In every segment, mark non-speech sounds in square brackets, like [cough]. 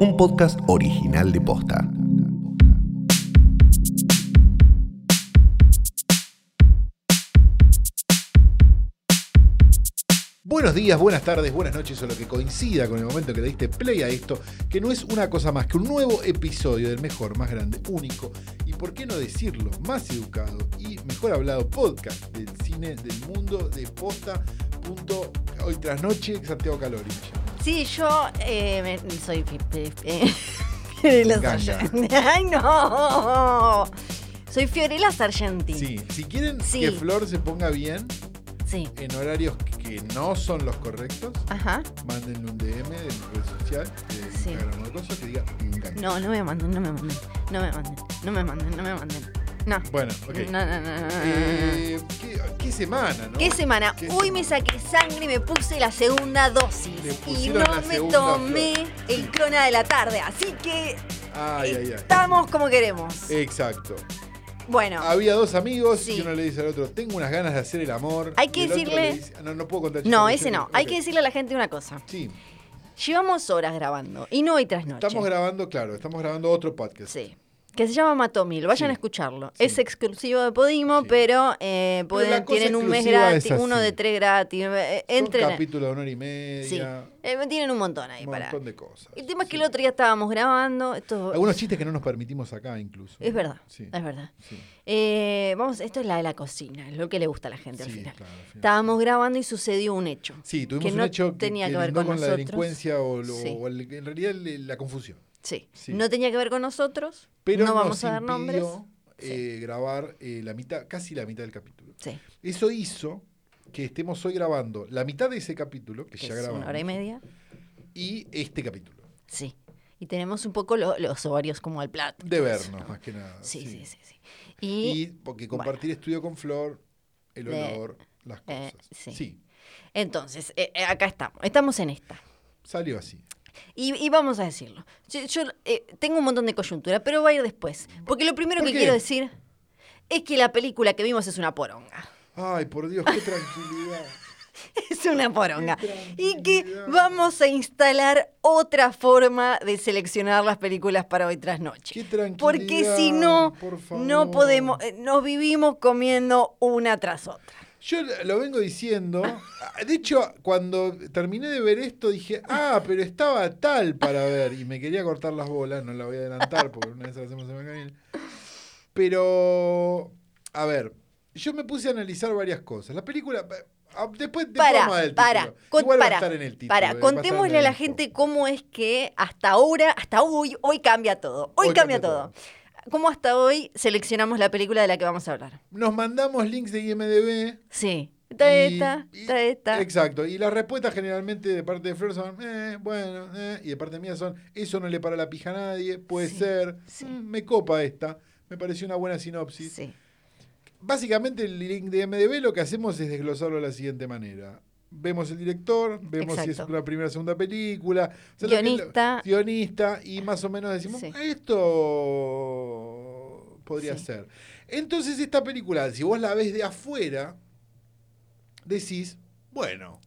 Un podcast original de Posta. Buenos días, buenas tardes, buenas noches o lo que coincida con el momento que le diste play a esto, que no es una cosa más que un nuevo episodio del mejor, más grande, único y por qué no decirlo, más educado y mejor hablado podcast del cine del mundo de posta. Hoy tras noche, Santiago Calori. Sí, yo eh, me- soy fi- fi- Fiorella. Sargentini. [laughs] ¡Ay, no! Soy Fiorella Sargentini. Sí, si quieren Sí. que Flor se ponga bien Sí. en horarios que no son los correctos, Ajá. manden un DM de mi red social, de Sí. Instagram o de cosas, que diga. No, no me manden, no me manden. No me manden, no me manden, no me manden. No. Bueno, ok. No, no, no, no, no, no. Eh, ¿qué, qué semana, ¿no? ¿Qué semana? ¿Qué Hoy me saqué sangre y me puse la segunda dosis. Y no la me segunda tomé flor. el Sí. clona de la tarde. Así que Ay, ay, ay. estamos como queremos. Exacto. Bueno, Había dos amigos Sí. y uno le dice al otro, tengo unas ganas de hacer el amor. Hay que decirle- le dice- no, no puedo contar no, ese no. Hay que decirle a la gente una cosa. Sí, Llevamos horas grabando y no hoy tras noche. estamos grabando, claro, estamos grabando otro podcast. Sí. Que se llama Matomil. Vayan Sí. a escucharlo. Sí. Es exclusivo de Podimo, Sí. pero, eh, pueden, tienen un mes gratis, uno de tres gratis. eh, Entren. capítulos de una hora y Sí. media, Eh, tienen un montón ahí un para. montón de cosas. El tema es que el otro día estábamos grabando. Esto Algunos chistes que no nos permitimos acá incluso. es verdad. Es verdad. Eh, vamos, esto es la de la cocina, es lo que le gusta a la gente al final. claro, al final. Estábamos grabando y sucedió un hecho. Sí, tuvimos que un no hecho que, tenía que que ver con con la delincuencia o, lo- Sí. o el- en realidad la confusión. Sí. Sí. No tenía que ver con nosotros. Pero no nos vamos a dar nombres. eh, grabar eh, la mitad, casi la mitad del capítulo. Sí. Eso hizo que estemos hoy grabando la mitad de ese capítulo, que, Que ya es grabamos, una hora y media. y este capítulo. Sí. Y tenemos un poco lo- los ovarios como al plato. De vernos, ¿no? más que nada. Sí, sí, sí. sí. Y, Y, porque compartir estudio con Flor, el olor, las eh, cosas. sí. entonces, acá estamos. Estamos en esta. salió así. Y, y vamos a decirlo. Yo, yo, eh, tengo un montón de coyuntura, pero va a ir después. Porque lo primero ¿Por que qué? quiero decir es que la película que vimos es una poronga. Ay, por Dios, qué tranquilidad. [laughs] Es una poronga. Y que vamos a instalar otra forma de seleccionar las películas para hoy tras noche. Qué tranquilidad. Porque si no, por no podemos, eh, nos vivimos comiendo una tras otra. Yo lo vengo diciendo. De hecho, cuando terminé de ver esto, dije, ah, pero estaba tal para ver. Y me quería cortar las bolas, no la voy a adelantar porque una vez la hacemos en Macanil. Pero, a ver, yo me puse a analizar varias cosas. La película. ah, Después, después Para, vamos a ver el para, título. con- Igual va a para, estar en el título. para, eh, contémosle a la gente cómo es que hasta ahora, hasta hoy, hoy cambia todo. Hoy, Hoy cambia, cambia todo. ¿Cómo hasta hoy seleccionamos la película de la que vamos a hablar? Nos mandamos links de IMDB. Sí. Está esta, está esta. Exacto. Y las respuestas generalmente de parte de Flor son, eh, bueno, eh, y de parte mía son, eso no le para la pija a nadie, puede Sí, ser, sí. mm, me copa esta, me pareció una buena sinopsis. Sí. Básicamente el link de MDB lo que hacemos es desglosarlo de la siguiente manera. Vemos el director, vemos si es una primera o segunda película, o sea, lo Guionista. guionista, y más o menos decimos, Sí. esto podría Sí. ser. Entonces esta película, si vos la ves de afuera, decís, bueno,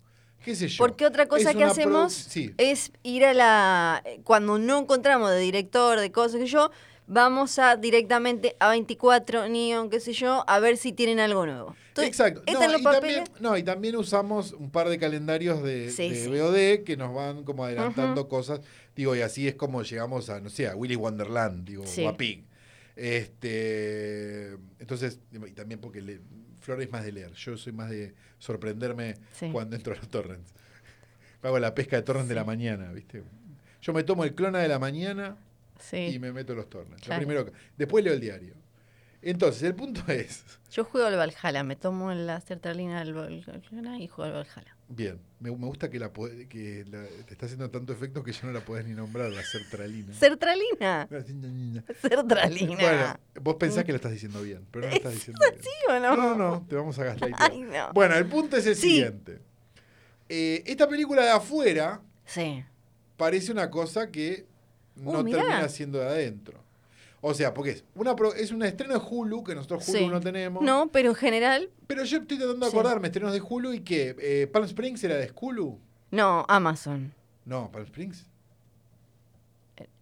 qué sé yo. Porque otra cosa que hacemos sí. es ir a la. Cuando no encontramos de director, de cosas que yo, vamos a directamente a 24, Neon, qué sé yo, a ver si tienen algo nuevo. Entonces, Exacto. No, y también, no, y también usamos un par de calendarios de, Sí, de sí. VOD que nos van como adelantando cosas. Digo, y así es como llegamos a, no sé, a Willy Wonderland, digo, Sí. o a Pig. Este, entonces, y también porque le- Flor es más de leer. Yo soy más de sorprenderme cuando entro a los torrents. Hago la pesca de torrents de la mañana, ¿viste? Yo me tomo el clona de la mañana Sí. y me meto los torrents. Lo primero, después leo el diario. Entonces, el punto [laughs] es, Yo juego al Valhalla, me tomo la sertralina del Valhalla y juego al Valhalla. Bien, me, me gusta que, la, que la- te está haciendo tanto efecto que ya no la podés ni nombrar, la sertralina. ¿Sertralina? [laughs] Sertralina. Bueno, vos pensás que la estás diciendo bien, pero no la estás diciendo bien. ¿Sí o no? No, no, no, te vamos a gastar. Ay, no. Bueno, el punto es el Sí. siguiente. Eh, esta película de afuera Sí. parece una cosa que no Uh, termina siendo de adentro. O sea, porque es, una pro- es un estreno de Hulu, que nosotros Hulu Sí. no tenemos. No, pero en general, Pero yo estoy tratando de Sí. acordarme, estrenos de Hulu y que eh, Palm Springs era de Hulu. No, Amazon. No, Palm Springs.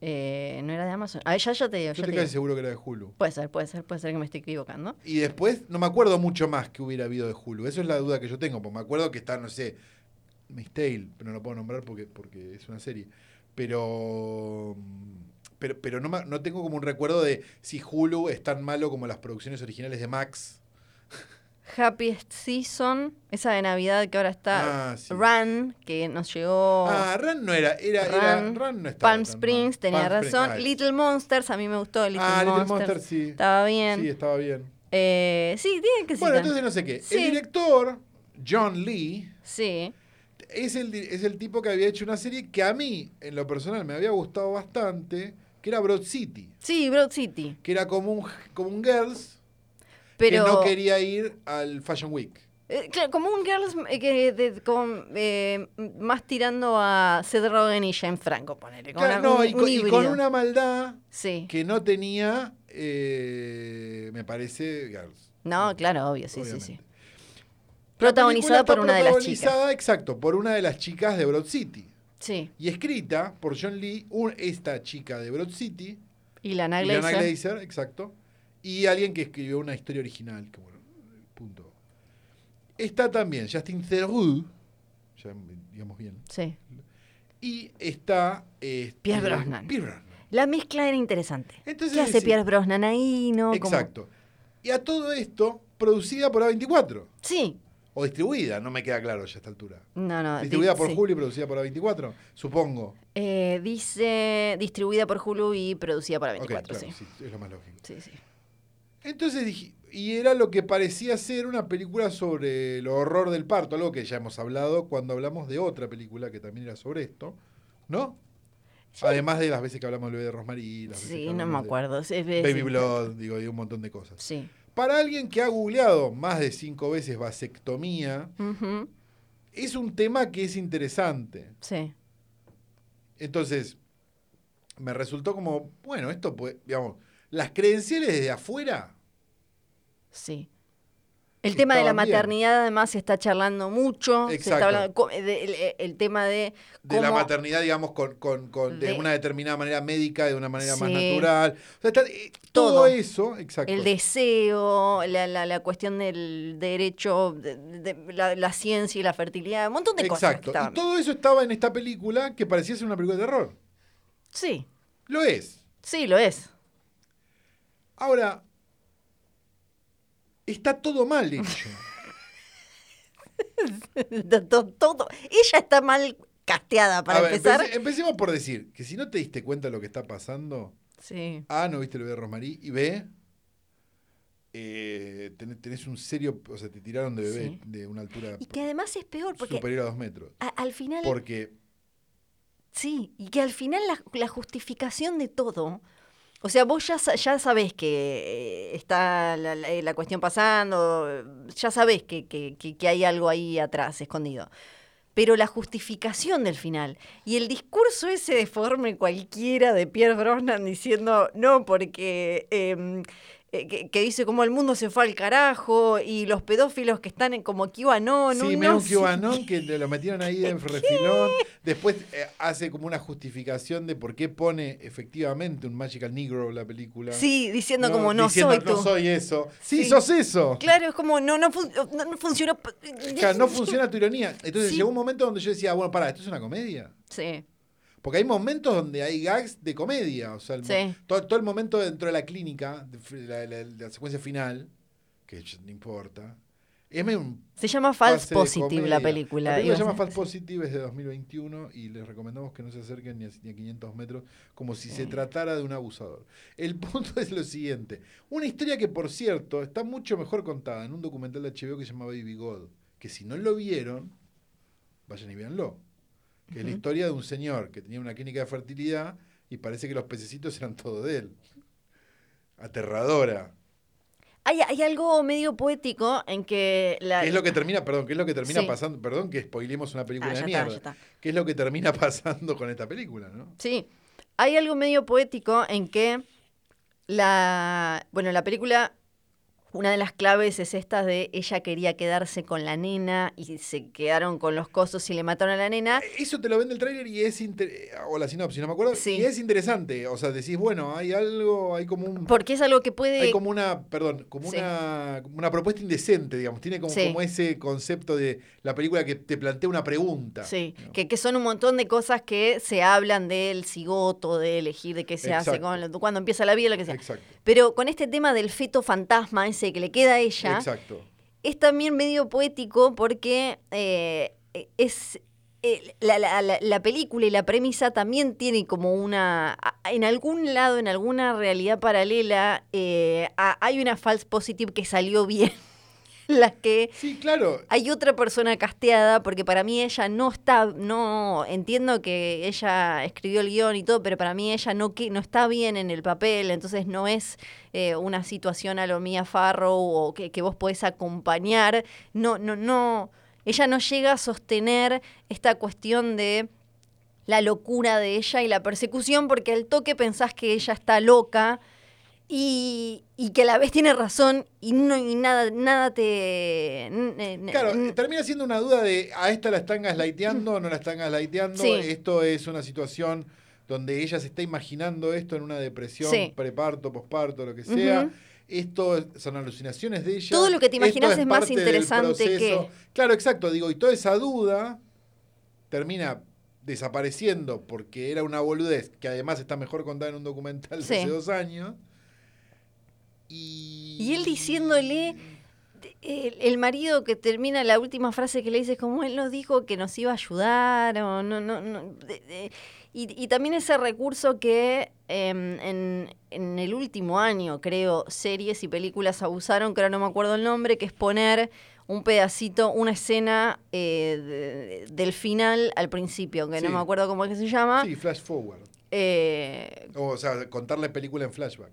Eh, no era de Amazon. Ah, ya, ya te digo. Yo ya te casi seguro que era de Hulu. Puede ser, puede ser, puede ser que me esté equivocando. Y después, no me acuerdo mucho más que hubiera habido de Hulu. Eso es la duda que yo tengo. Porque me acuerdo que está, no sé, Miss Tale, pero no lo puedo nombrar porque, porque es una serie. Pero. Pero, pero no, no tengo como un recuerdo de si Hulu es tan malo como las producciones originales de Max. Happiest Season, esa de Navidad que ahora está. Ah, sí. Run, que nos llegó. Ah, Run no era. era, era Run, no estaba Palm Springs, mal. tenía Palm razón. ah, Little Monsters, a mí me gustó Little ah, Little Monsters. Monster sí. Estaba bien. Sí, estaba bien. Eh, sí, tiene que ser. Bueno, entonces no sé qué. Sí. El director, John Lee, Sí. Es el, es el tipo que había hecho una serie que a mí, en lo personal, me había gustado bastante, que era Broad City. Sí, Broad City. Que era como un, como un Girls Pero. que no quería ir al Fashion Week. Eh, claro, como un Girls eh, que de- con, eh, más tirando a Seth Rogen y Jane Franco, ponele. Con Claro, una- no, un- y, con, y híbrido. con una maldad Sí. que no tenía, eh, me parece, Girls. No, claro, obvio, sí, sí, obviamente. sí. Protagonizada por una de las chicas. protagonizada, Exacto, por una de las chicas de Broad City. Sí. Y escrita por John Lee, un- esta chica de Broad City, Y Lana Lana Glazer. Glazer, exacto. Y alguien que escribió una historia original, que bueno, punto. Está también Justin Theroux, ya digamos bien. Sí. Y está... este, Pierce Brosnan. Pierce Brosnan. La mezcla era interesante. Entonces, ¿Qué hace sí. Pierce Brosnan ahí? No, Exacto. Y a todo esto, producida por A24. Sí. O distribuida, no me queda claro ya a esta altura. No, no. Distribuida di- por sí. Hulu y producida por A24, supongo. Eh, dice distribuida por Hulu y producida por Ok, A24, claro, sí. sí, es lo más lógico. Sí, sí. Entonces dije, y era lo que parecía ser una película sobre el horror del parto, algo que ya hemos hablado cuando hablamos de otra película que también era sobre esto, ¿no? Además de las veces que hablamos de Rosmarie, las veces Sí, no me de acuerdo. Es- Baby. Blood, digo, y un montón de cosas. Sí. Para alguien que ha googleado más de cinco veces vasectomía, es un tema que es interesante. Sí. Entonces, me resultó como, bueno, esto puede, digamos, las credenciales desde afuera Sí. El tema de la bien. maternidad además se está charlando mucho. Se Exacto. está hablando co- de- el, el tema de de la maternidad, digamos, con, con- con- de, De- una determinada manera médica, de una manera más natural. O sea, está- eh, todo. Todo. eso, exacto. el deseo, la, la- la cuestión del derecho, de, de- la, la ciencia y la fertilidad, un montón de cosas. exacto. estaban Y todo eso estaba en esta película que parecía ser una película de terror. Sí, Lo es. sí, lo es. Ahora, está todo mal hecho. [laughs] todo, todo- Ella está mal casteada para A ver, empezar. empece- empecemos por decir que si no te diste cuenta de lo que está pasando, Sí. A, no viste el bebé de Rosmarie, y B, eh, tenés, tenés un serio, o sea, te tiraron de bebé Sí. de una altura Y que además es peor porque superior a dos metros. a- al final Porque Sí, y que al final la, la justificación de todo, o sea, vos ya, ya sabés que eh, está la, la- la cuestión pasando, eh, ya sabés que, que- que- que hay algo ahí atrás, escondido. Pero la justificación del final y el discurso ese deforme cualquiera de Pierre Brosnan diciendo, no, porque... em, eh, que, que dice como el mundo se fue al carajo y los pedófilos que están en como QAnon. Sí, medio no QAnon que lo metieron ahí en [laughs] refilón. Después eh, hace como una justificación de por qué pone efectivamente un Magical Negro la película. Sí, diciendo como no diciendo, soy tú. No soy eso. Sí, Sí. sos eso. Claro, es como no, no, fun- no, no funcionó. Claro, no funciona tu ironía. Entonces Sí. llegó un momento donde yo decía, bueno, pará, ¿esto es una comedia? Sí, Porque hay momentos donde hay gags de comedia. O sea, el mo- Sí. todo, todo el momento dentro de la clínica, de la, la- la secuencia final, que no importa. Es un se llama False Positive la película. La película se llama [laughs] False Positive, es de 2021 y les recomendamos que no se acerquen ni a, ni a 500 metros como si se tratara de un abusador. El [laughs] punto es lo siguiente. Una historia que, por cierto, está mucho mejor contada en un documental de HBO que se llama Baby God, que si no lo vieron, vayan y véanlo. Que es la historia de un señor que tenía una clínica de fertilidad y parece que los pececitos eran todo de él. Aterradora. Hay, hay algo medio poético en que la. ¿Qué es lo que termina, perdón, qué es lo que termina Sí. pasando? Perdón que spoilemos una película Ah, de mierda. está, ya está. ¿Qué es lo que termina [laughs] pasando con esta película, no? Sí. Hay algo medio poético en que la. Bueno, la película una de las claves es esta de ella quería quedarse con la nena y se quedaron con los cosos y le mataron a la nena. Eso te lo vende el tráiler y es inter- o la sinopsis, no me acuerdo, Sí. y es interesante, o sea, decís, bueno, hay algo, hay como un Porque es algo que puede... hay como una, perdón, como Sí. una, como una propuesta indecente, digamos, tiene como, Sí. como ese concepto de la película que te plantea una pregunta. Sí, ¿no? que, que son un montón de cosas que se hablan del cigoto, de elegir, de qué se hace, con cuando empieza la vida, lo que sea. Exacto. Pero con este tema del feto fantasma, ese que le queda a ella, Exacto. es también medio poético porque eh, es eh, la, la- la- la película y la premisa también tiene como una en algún lado en alguna realidad paralela eh, a- hay una false positive que salió bien la que Sí, claro. hay otra persona casteada, porque para mí ella no está, no, entiendo que ella escribió el guion y todo, pero para mí ella no, que, no está bien en el papel, entonces no es eh, una situación a lo Mia Farrow o que, que vos podés acompañar, no, no, no, ella no llega a sostener esta cuestión de la locura de ella y la persecución, porque al toque pensás que ella está loca y, y que a la vez tiene razón y, no, y nada, nada te... Claro, termina siendo una duda de a esta la están gaslighteando o no la están gaslighteando. Sí. Esto es una situación donde ella se está imaginando esto en una depresión, Sí. preparto, posparto, lo que sea. Esto son alucinaciones de ella. Todo lo que te imaginas es más interesante que-. Claro, exacto. Digo, y toda esa duda termina desapareciendo porque era una boludez que además está mejor contada en un documental de Sí. hace dos años. Y, Y él diciéndole, el, el marido que termina la última frase que le dice es como él nos dijo que nos iba a ayudar o no no no de- de- y, y también ese recurso que em, en, en el último año creo series y películas abusaron que ahora no me acuerdo el nombre que es poner un pedacito una escena eh, de- del final al principio que Sí. no me acuerdo cómo es que se llama Sí, flash forward. Eh, O sea, contar la película en flashback.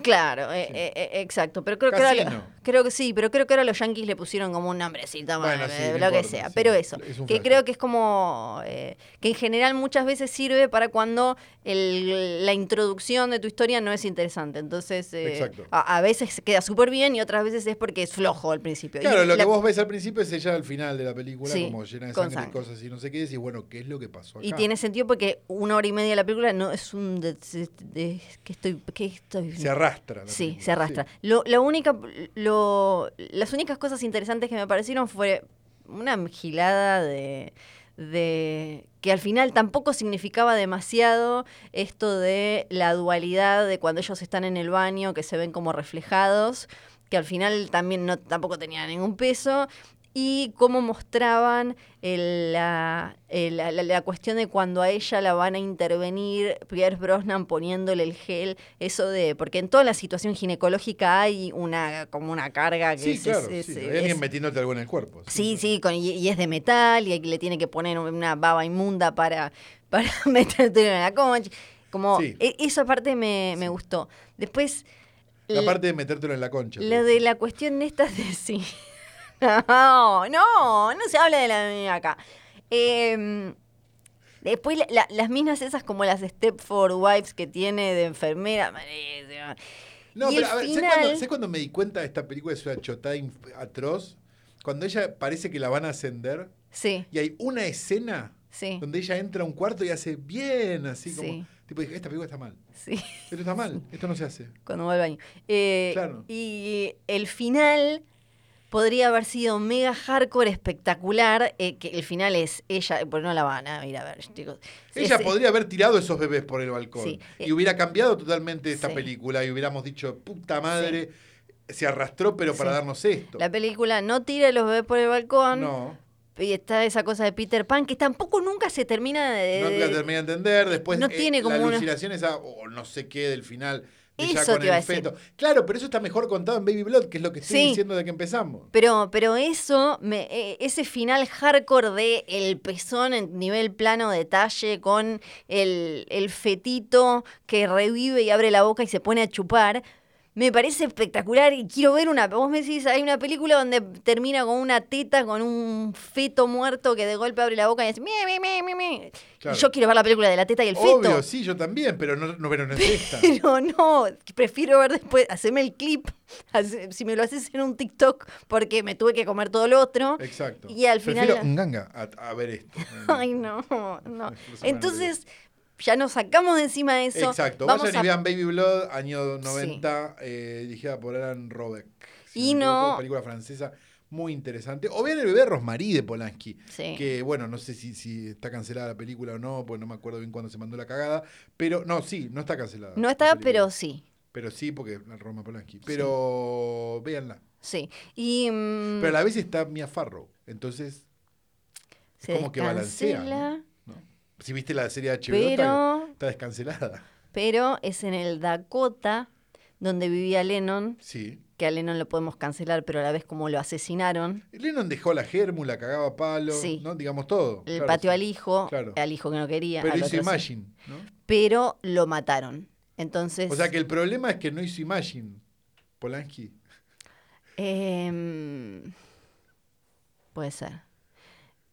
Claro, eh, Sí. eh, eh, exacto. Pero creo que lo- Casino. creo que sí, pero creo que ahora los yankees le pusieron como un nombrecito, Bueno, sí, eh, no lo que sea. sí, pero eso, es que creo que es como eh, que en general muchas veces sirve para cuando el- la introducción de tu historia no es interesante. Entonces, eh, a, a veces queda súper bien y otras veces es porque es flojo al principio. Y Claro, lo la- que vos ves al principio es ella al final de la película, Sí, como llena de sangre y cosas y no sé qué, y decís, bueno, ¿qué es lo que pasó acá? Y tiene sentido porque una hora y media de la película no es un... De, de- de- que estoy, que estoy Se arrastra. Sí, se arrastra. Lo, la única, lo, las únicas cosas interesantes que me parecieron fue una gilada de, de que al final tampoco significaba demasiado esto de la dualidad de cuando ellos están en el baño, que se ven como reflejados, que al final también no, tampoco tenía ningún peso. Y cómo mostraban el- la, el- la, la- cuestión de cuando a ella la van a intervenir, Pierce Brosnan poniéndole el gel, eso de, porque en toda la situación ginecológica hay una como una carga que Sí, es, claro, es- sí, es- hay alguien metiéndote algo en el cuerpo. Sí, sí, con- y, y es de metal y le tiene que poner una baba inmunda para, [laughs] para meterte en la concha. Como, Sí. e- esa parte me, me gustó. Después, La parte de metértelo en la concha. la de la cuestión esta de [laughs] sí. No, [laughs] no, no se habla de la mía acá. Em, después la- la- las minas esas como las Stepford Wives que tiene de enfermera. No, Y pero a ver, ¿sabes final- cuándo, ¿sabes cuándo me di cuenta de esta película es una chotada atroz? Cuando ella parece que la van a ascender Sí, y hay una escena sí, donde ella entra a un cuarto y hace bien, así como. Sí. Tipo, dije, esta película está mal. sí. Esto está mal, [laughs] esto no se hace. cuando va al baño. Eh, Claro. Y el final podría haber sido mega hardcore espectacular, eh, que el final es ella, pues no la van a ir a ver, chicos. Ella Es- podría haber tirado esos bebés por el balcón Sí. y hubiera cambiado totalmente esta Sí. película y hubiéramos dicho, puta madre, se arrastró pero para darnos esto. La película no tira a los bebés por el balcón. No, Y está esa cosa de Peter Pan que tampoco nunca se termina de... no la terminé de entender. Después no eh, tiene como la una- alucinación esa, o no sé qué del final, ya Eso con te iba a decir. Claro, pero eso está mejor contado en Baby Blood, que es lo que estoy Sí. diciendo de que empezamos. Pero, pero eso, me, eh, ese final hardcore de el pezón en nivel plano detalle con el, el fetito que revive y abre la boca y se pone a chupar, me parece espectacular y quiero ver una. Vos me decís, hay una película donde termina con una teta, con un feto muerto que de golpe abre la boca y dice, mie, mie, mie, mie, mie". Claro. Yo quiero ver la película de la teta y el feto. Obvio, sí, yo también, pero no, no, pero no es esta. [laughs] Pero no, prefiero ver después, hacerme el clip, hace- si me lo haces en un TikTok, porque me tuve que comer todo lo otro. Exacto. Y al final- Prefiero Nganga a, a ver esto. [laughs] Ay, no, no. Entonces, ya nos sacamos de encima de eso. Exacto. Vamos Vayan a y vean Baby Blood, año 90, eh, dirigida por Alan Robeck. Y no- equivoco, Película francesa muy interesante. O vean El bebé Rosmarie de Polanski. Sí. Que bueno, no sé si, si está cancelada la película o no, pues no me acuerdo bien cuándo se mandó la cagada. Pero no, sí, no está cancelada. No está, pero sí. Pero sí, porque la Roma Polanski. Pero véanla. Sí. Y mm, Pero a la vez está Mia Farrow. Entonces, es se como que balancea. ¿no? Si viste la serie de HBO, está, pero, está descancelada. pero es en el Dakota donde vivía Lennon, Sí. que a Lennon lo podemos cancelar, pero a la vez como lo asesinaron, Lennon dejó la germu, la cagaba palo, Sí. ¿no? Digamos todo. el Claro, patio sí. al hijo, Claro. al hijo que no quería, Pero hizo sí. Imagine, ¿no? pero lo mataron. Entonces, O sea que el problema es que no hizo Imagine, Polanski. Em, puede ser.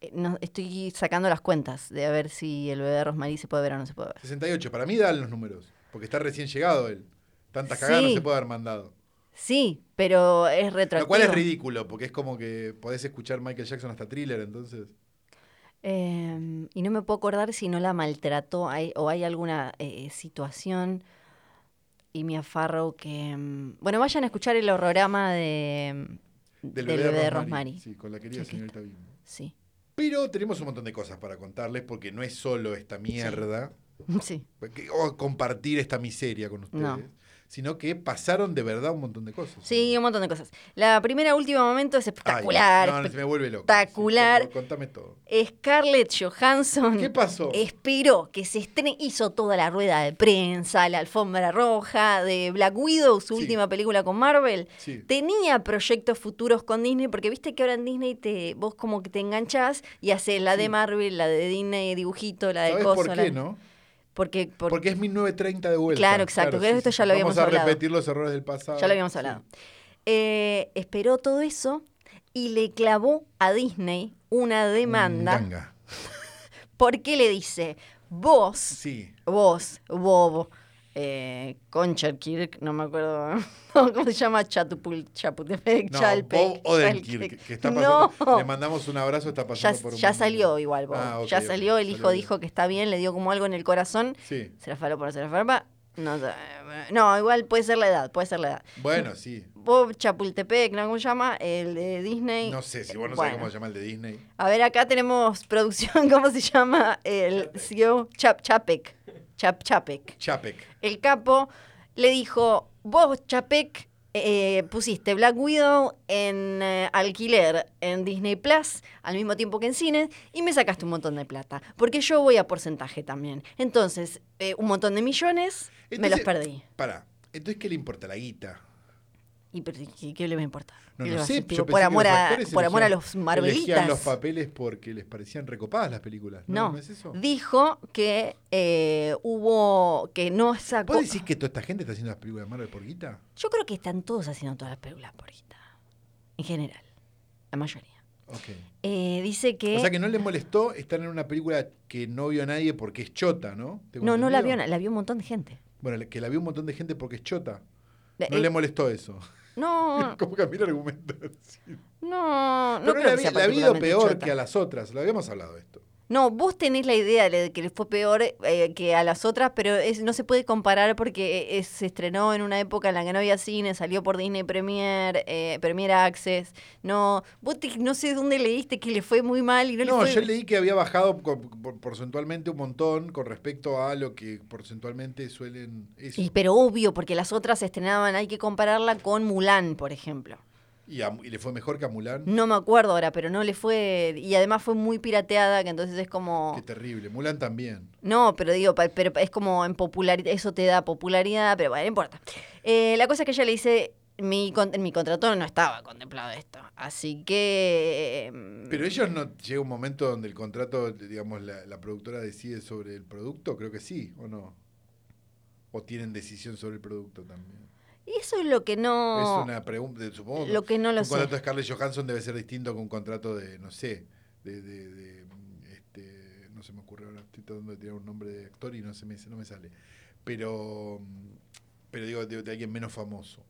Eh, No, estoy sacando las cuentas de a ver si el bebé de Rosmarie se puede ver o no se puede ver. 68, para mí dan los números, porque está recién llegado él. Tantas cagadas no se puede haber mandado. Sí, pero es retroactivo. Lo cual es ridículo, porque es como que podés escuchar Michael Jackson hasta thriller, entonces. Em, y no me puedo acordar si no la maltrató hay- o hay alguna eh, situación. Y Mia Farrow que... em, bueno, vayan a escuchar el horrorama de, em, Del, del bebé, de. Rosemary. Sí, con la querida señorita Bimbo. Sí, Pero tenemos un montón de cosas para contarles, porque no es solo esta mierda, [laughs] sí. o compartir esta miseria con ustedes, No. Sino que pasaron de verdad un montón de cosas. Sí, un montón de cosas. La primera último momento es Ay, espectacular. no, no, se me vuelve loco. espectacular. Sí, contame todo. Scarlett Johansson ¿Qué pasó? esperó que se estrene, hizo toda la rueda de prensa, la alfombra roja de Black Widow, su Sí. última película con Marvel. Sí. Tenía proyectos futuros con Disney, porque viste que ahora en Disney te, vos como que te enganchás y haces la de Marvel, la de Disney dibujito, la de ¿Sabes coso. por la- qué, no? Porque, por- Porque es 1930 de vuelta. Claro, exacto, esto ya lo habíamos Vamos a hablado. repetir los errores del pasado. ya lo habíamos Sí. hablado. Eh, esperó todo eso y le clavó a Disney una demanda Ganga. [laughs] porque le dice, vos Sí. vos, Bob, eh, Concherkirk, no me acuerdo [laughs] cómo se llama, Chatupul, Chapultepec, No, Chalpec, Bob Odenkirk, que está pasando. No. Le mandamos un abrazo, está Ya, pasando por un ya momento. salió igual, Bob. Ah, ya salió, el hijo salió dijo que está bien, le dio como algo en el corazón. Sí. ¿Se la faló por se la? No, no, igual puede ser la edad, puede ser la edad. Bueno, sí. Bob Chapultepec, ¿no? ¿Cómo se llama? El de Disney. No sé, si vos no Bueno. sabés cómo se llama el de Disney. A ver, acá tenemos producción, [laughs] ¿cómo se llama? El CEO Chap Chapek. Chap Chapek. Chapek. el capo le dijo, vos, Chapek, eh, pusiste Black Widow en eh, alquiler en Disney Plus al mismo tiempo que en cines y me sacaste un montón de plata, porque yo voy a porcentaje también. Entonces, eh, un montón de millones me los perdí. Pará. Entonces, ¿qué le importa la guita? ¿Y pero, ¿qué, qué le va a importar? No, ¿Qué no sé. yo por amor, a, por amor a los Marvelitas. los papeles porque les parecían recopadas las películas. ¿No, No, ¿No es eso? dijo que eh, hubo, que no sacó... ¿Vos decís que toda esta gente está haciendo las películas de Marvel por guita? Yo creo que están todos haciendo todas las películas por guita. En general. La mayoría. Ok. Eh, dice que. O sea que no le molestó estar en una película que no vio a nadie porque es chota, ¿no? ¿Tengo no, no la vio, la vio un montón de gente. Bueno, que la vio un montón de gente porque es chota. Eh, No le molestó eso. No, [laughs] ¿Cómo cambiar argumentos? no, no Pero creo la, que sea la ha habido particularmente peor chota. que a las otras. Lo habíamos hablado esto. No, vos tenés la idea de que le fue peor eh, que a las otras, pero es, no se puede comparar porque eh, se estrenó en una época en la que no había cine, salió por Disney Premier, eh, Premier Access. No, vos te- no sé dónde leíste que le fue muy mal y no, No, le fue yo leí que había bajado por- porcentualmente un montón con respecto a lo que porcentualmente suelen... Eso. Y, pero obvio, porque las otras se estrenaban, hay que compararla con Mulan, por ejemplo. Y, a- y le fue mejor que a Mulan. No me acuerdo ahora, pero no le fue. Y además fue muy pirateada, que entonces es como. Qué terrible. Mulan también. No, pero digo, pa- pero es como en popularidad, eso te da popularidad, pero bueno, no importa. Eh, la cosa es que ella le dice, mi, con- en mi contrato no estaba contemplado esto, así que... eh, Pero ellos no llega un momento donde el contrato, digamos, la, la productora decide sobre el producto, creo que sí, o no. O tienen decisión sobre el producto también. Y eso es lo que no... Es una pregunta, supongo. Lo que no lo un sé. contrato de Scarlett Johansson debe ser distinto que un contrato de, no sé, de, de, de, este, no se me ocurre ahora, estoy tratando de tirar un nombre de actor y no se me, no me sale. Pero, pero digo, de, de alguien menos famoso.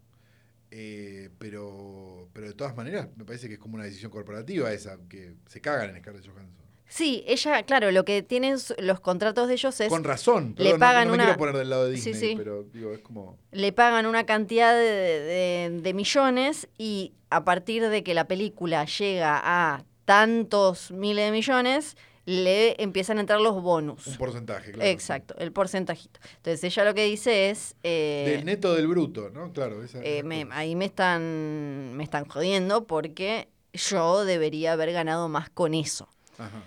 Eh, pero, pero de todas maneras, me parece que es como una decisión corporativa esa, que se cagan en Scarlett Johansson. Sí, ella, claro, lo que tienen los contratos de ellos es... Con razón, le perdón, no- pagan no, me una- quiero poner del lado de Disney, sí. pero digo, es como... le pagan una cantidad de, de- de millones y a partir de que la película llega a tantos miles de millones, le empiezan a entrar los bonus. Un porcentaje, claro. Exacto, el porcentajito. Entonces ella lo que dice es... eh, Del neto del bruto, ¿no? Claro. Esa, eh, me- ahí me están, me están jodiendo porque yo debería haber ganado más con eso. Ajá.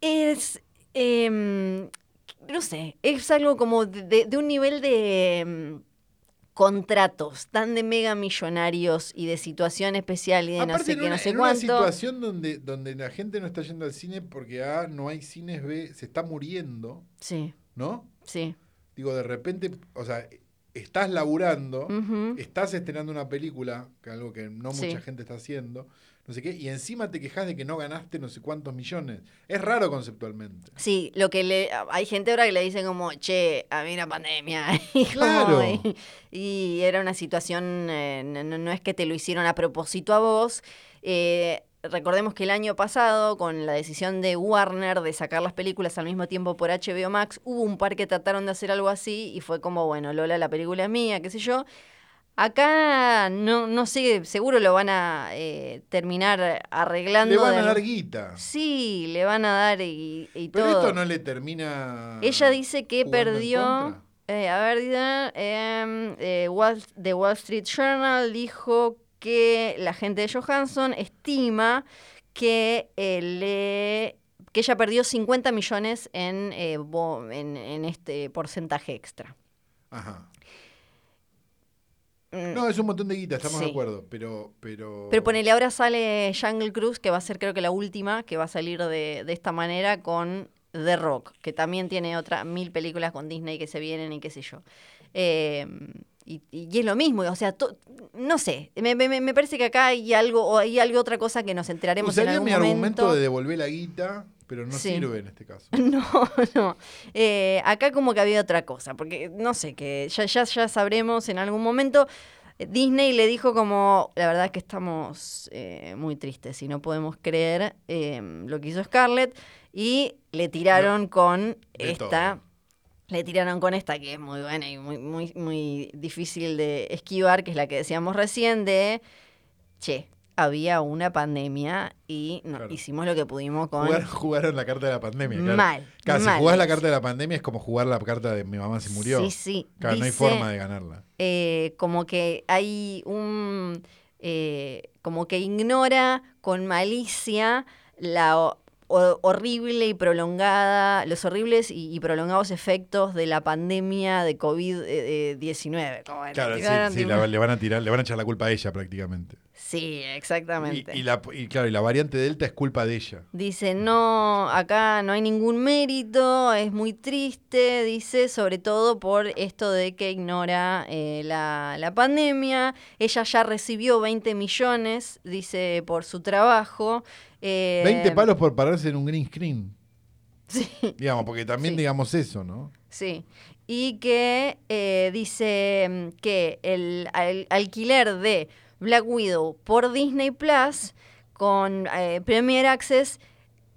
Es, em, no sé, es algo como de, de- de un nivel de em, contratos tan de mega millonarios y de situación especial y de no Aparte, sé en qué, una, no sé en una cuánto. situación donde, donde la gente no está yendo al cine porque A, no hay cines, B, se está muriendo, Sí, ¿no? sí. Digo, de repente, o sea, estás laburando, estás estrenando una película, que es algo que no Sí. mucha gente está haciendo, no sé qué, y encima te quejas de que no ganaste no sé cuántos millones. Es raro conceptualmente. Sí, lo que le hay gente ahora que le dicen como, che, había una pandemia. [laughs] y, como- Claro. y, y era una situación, eh, no, no- no es que te lo hicieron a propósito a vos. Eh, recordemos que el año pasado, con la decisión de Warner de sacar las películas al mismo tiempo por HBO Max, hubo un par que trataron de hacer algo así y fue como, bueno, Lola, la película es mía, qué sé yo. Acá no, no sé, seguro lo van a eh, terminar arreglando. Le van de a dar algún- guita. Sí, le van a dar y, y Pero todo. esto no le termina. Ella dice que perdió. eh, a ver, em, eh, Wall- The Wall Street Journal dijo que la gente de Johansson estima que eh, le que ella perdió 50 millones en, eh, bo- en, en este porcentaje extra. Ajá. Mm, No, es un montón de guita, estamos de acuerdo, pero... Pero, Pero ponele, ahora sale Jungle Cruise, que va a ser creo que la última, que va a salir de, de esta manera con The Rock, que también tiene otras mil películas con Disney que se vienen y qué sé yo. Eh, y, y es lo mismo, o sea, to- no sé, me, me- me parece que acá hay algo, o hay algo otra cosa que nos enteraremos en algún mi momento. argumento de devolver la guita, pero no Sí. sirve en este caso. [laughs] No, no. Eh, acá como que había otra cosa, porque no sé, que ya, ya, ya sabremos en algún momento. Disney le dijo como, la verdad es que estamos eh, muy tristes y no podemos creer eh, lo que hizo Scarlett y le tiraron con esta, todo. le tiraron con esta que es muy buena y muy, muy, muy difícil de esquivar, que es la que decíamos recién de, che, había una pandemia y no, Claro. hicimos lo que pudimos con... Jugar, jugaron la carta de la pandemia. Claro. Mal, Claro, si mal. jugás la carta de la pandemia es como jugar la carta de mi mamá se murió. Sí, sí. Claro, no hay forma de ganarla. eh, como que hay un. eh, como que ignora con malicia la horrible y prolongada, los horribles y, y prolongados efectos de la pandemia de COVID-19. Claro, sí, sí, la- le van a tirar, le van a echar la culpa a ella prácticamente. Sí, Y, exactamente. y la, y claro, y la variante Delta es culpa de ella. Dice, no, acá no hay ningún mérito, es muy triste, dice, sobre todo por esto de que ignora eh, la, la pandemia. Ella ya recibió 20 millones, dice, por su trabajo. Eh, 20 palos por pararse en un green screen. [laughs] Sí, Digamos, porque también Sí. digamos eso, ¿no? sí. Y que eh, dice mm, que el al- alquiler de Black Widow por Disney Plus con eh, Premier Access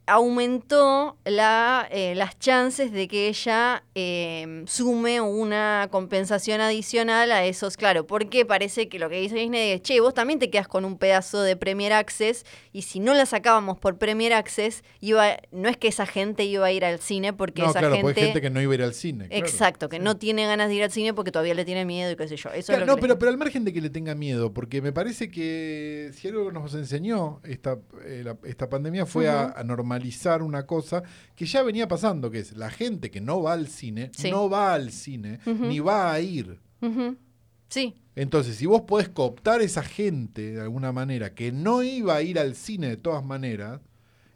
aumentó la, eh, las chances de que ella eh, sume una compensación adicional a esos, claro, porque parece que lo que dice Disney es, che, vos también te quedas con un pedazo de Premier Access y si no la sacábamos por Premier Access, iba, no es que esa gente iba a ir al cine porque No, esa claro, gente... porque hay gente que no iba a ir al cine. claro. Exacto, que Sí. no tiene ganas de ir al cine porque todavía le tiene miedo y qué sé yo. Eso Claro, es lo no, que pero, pero al margen de que le tenga miedo, porque me parece que si algo nos enseñó esta, eh, la- esta pandemia fue a- a, normalizar una cosa que ya venía pasando, que es la gente que no va al cine, Sí. no va al cine, ni va a ir. Sí, Entonces, si vos podés cooptar esa gente de alguna manera que no iba a ir al cine de todas maneras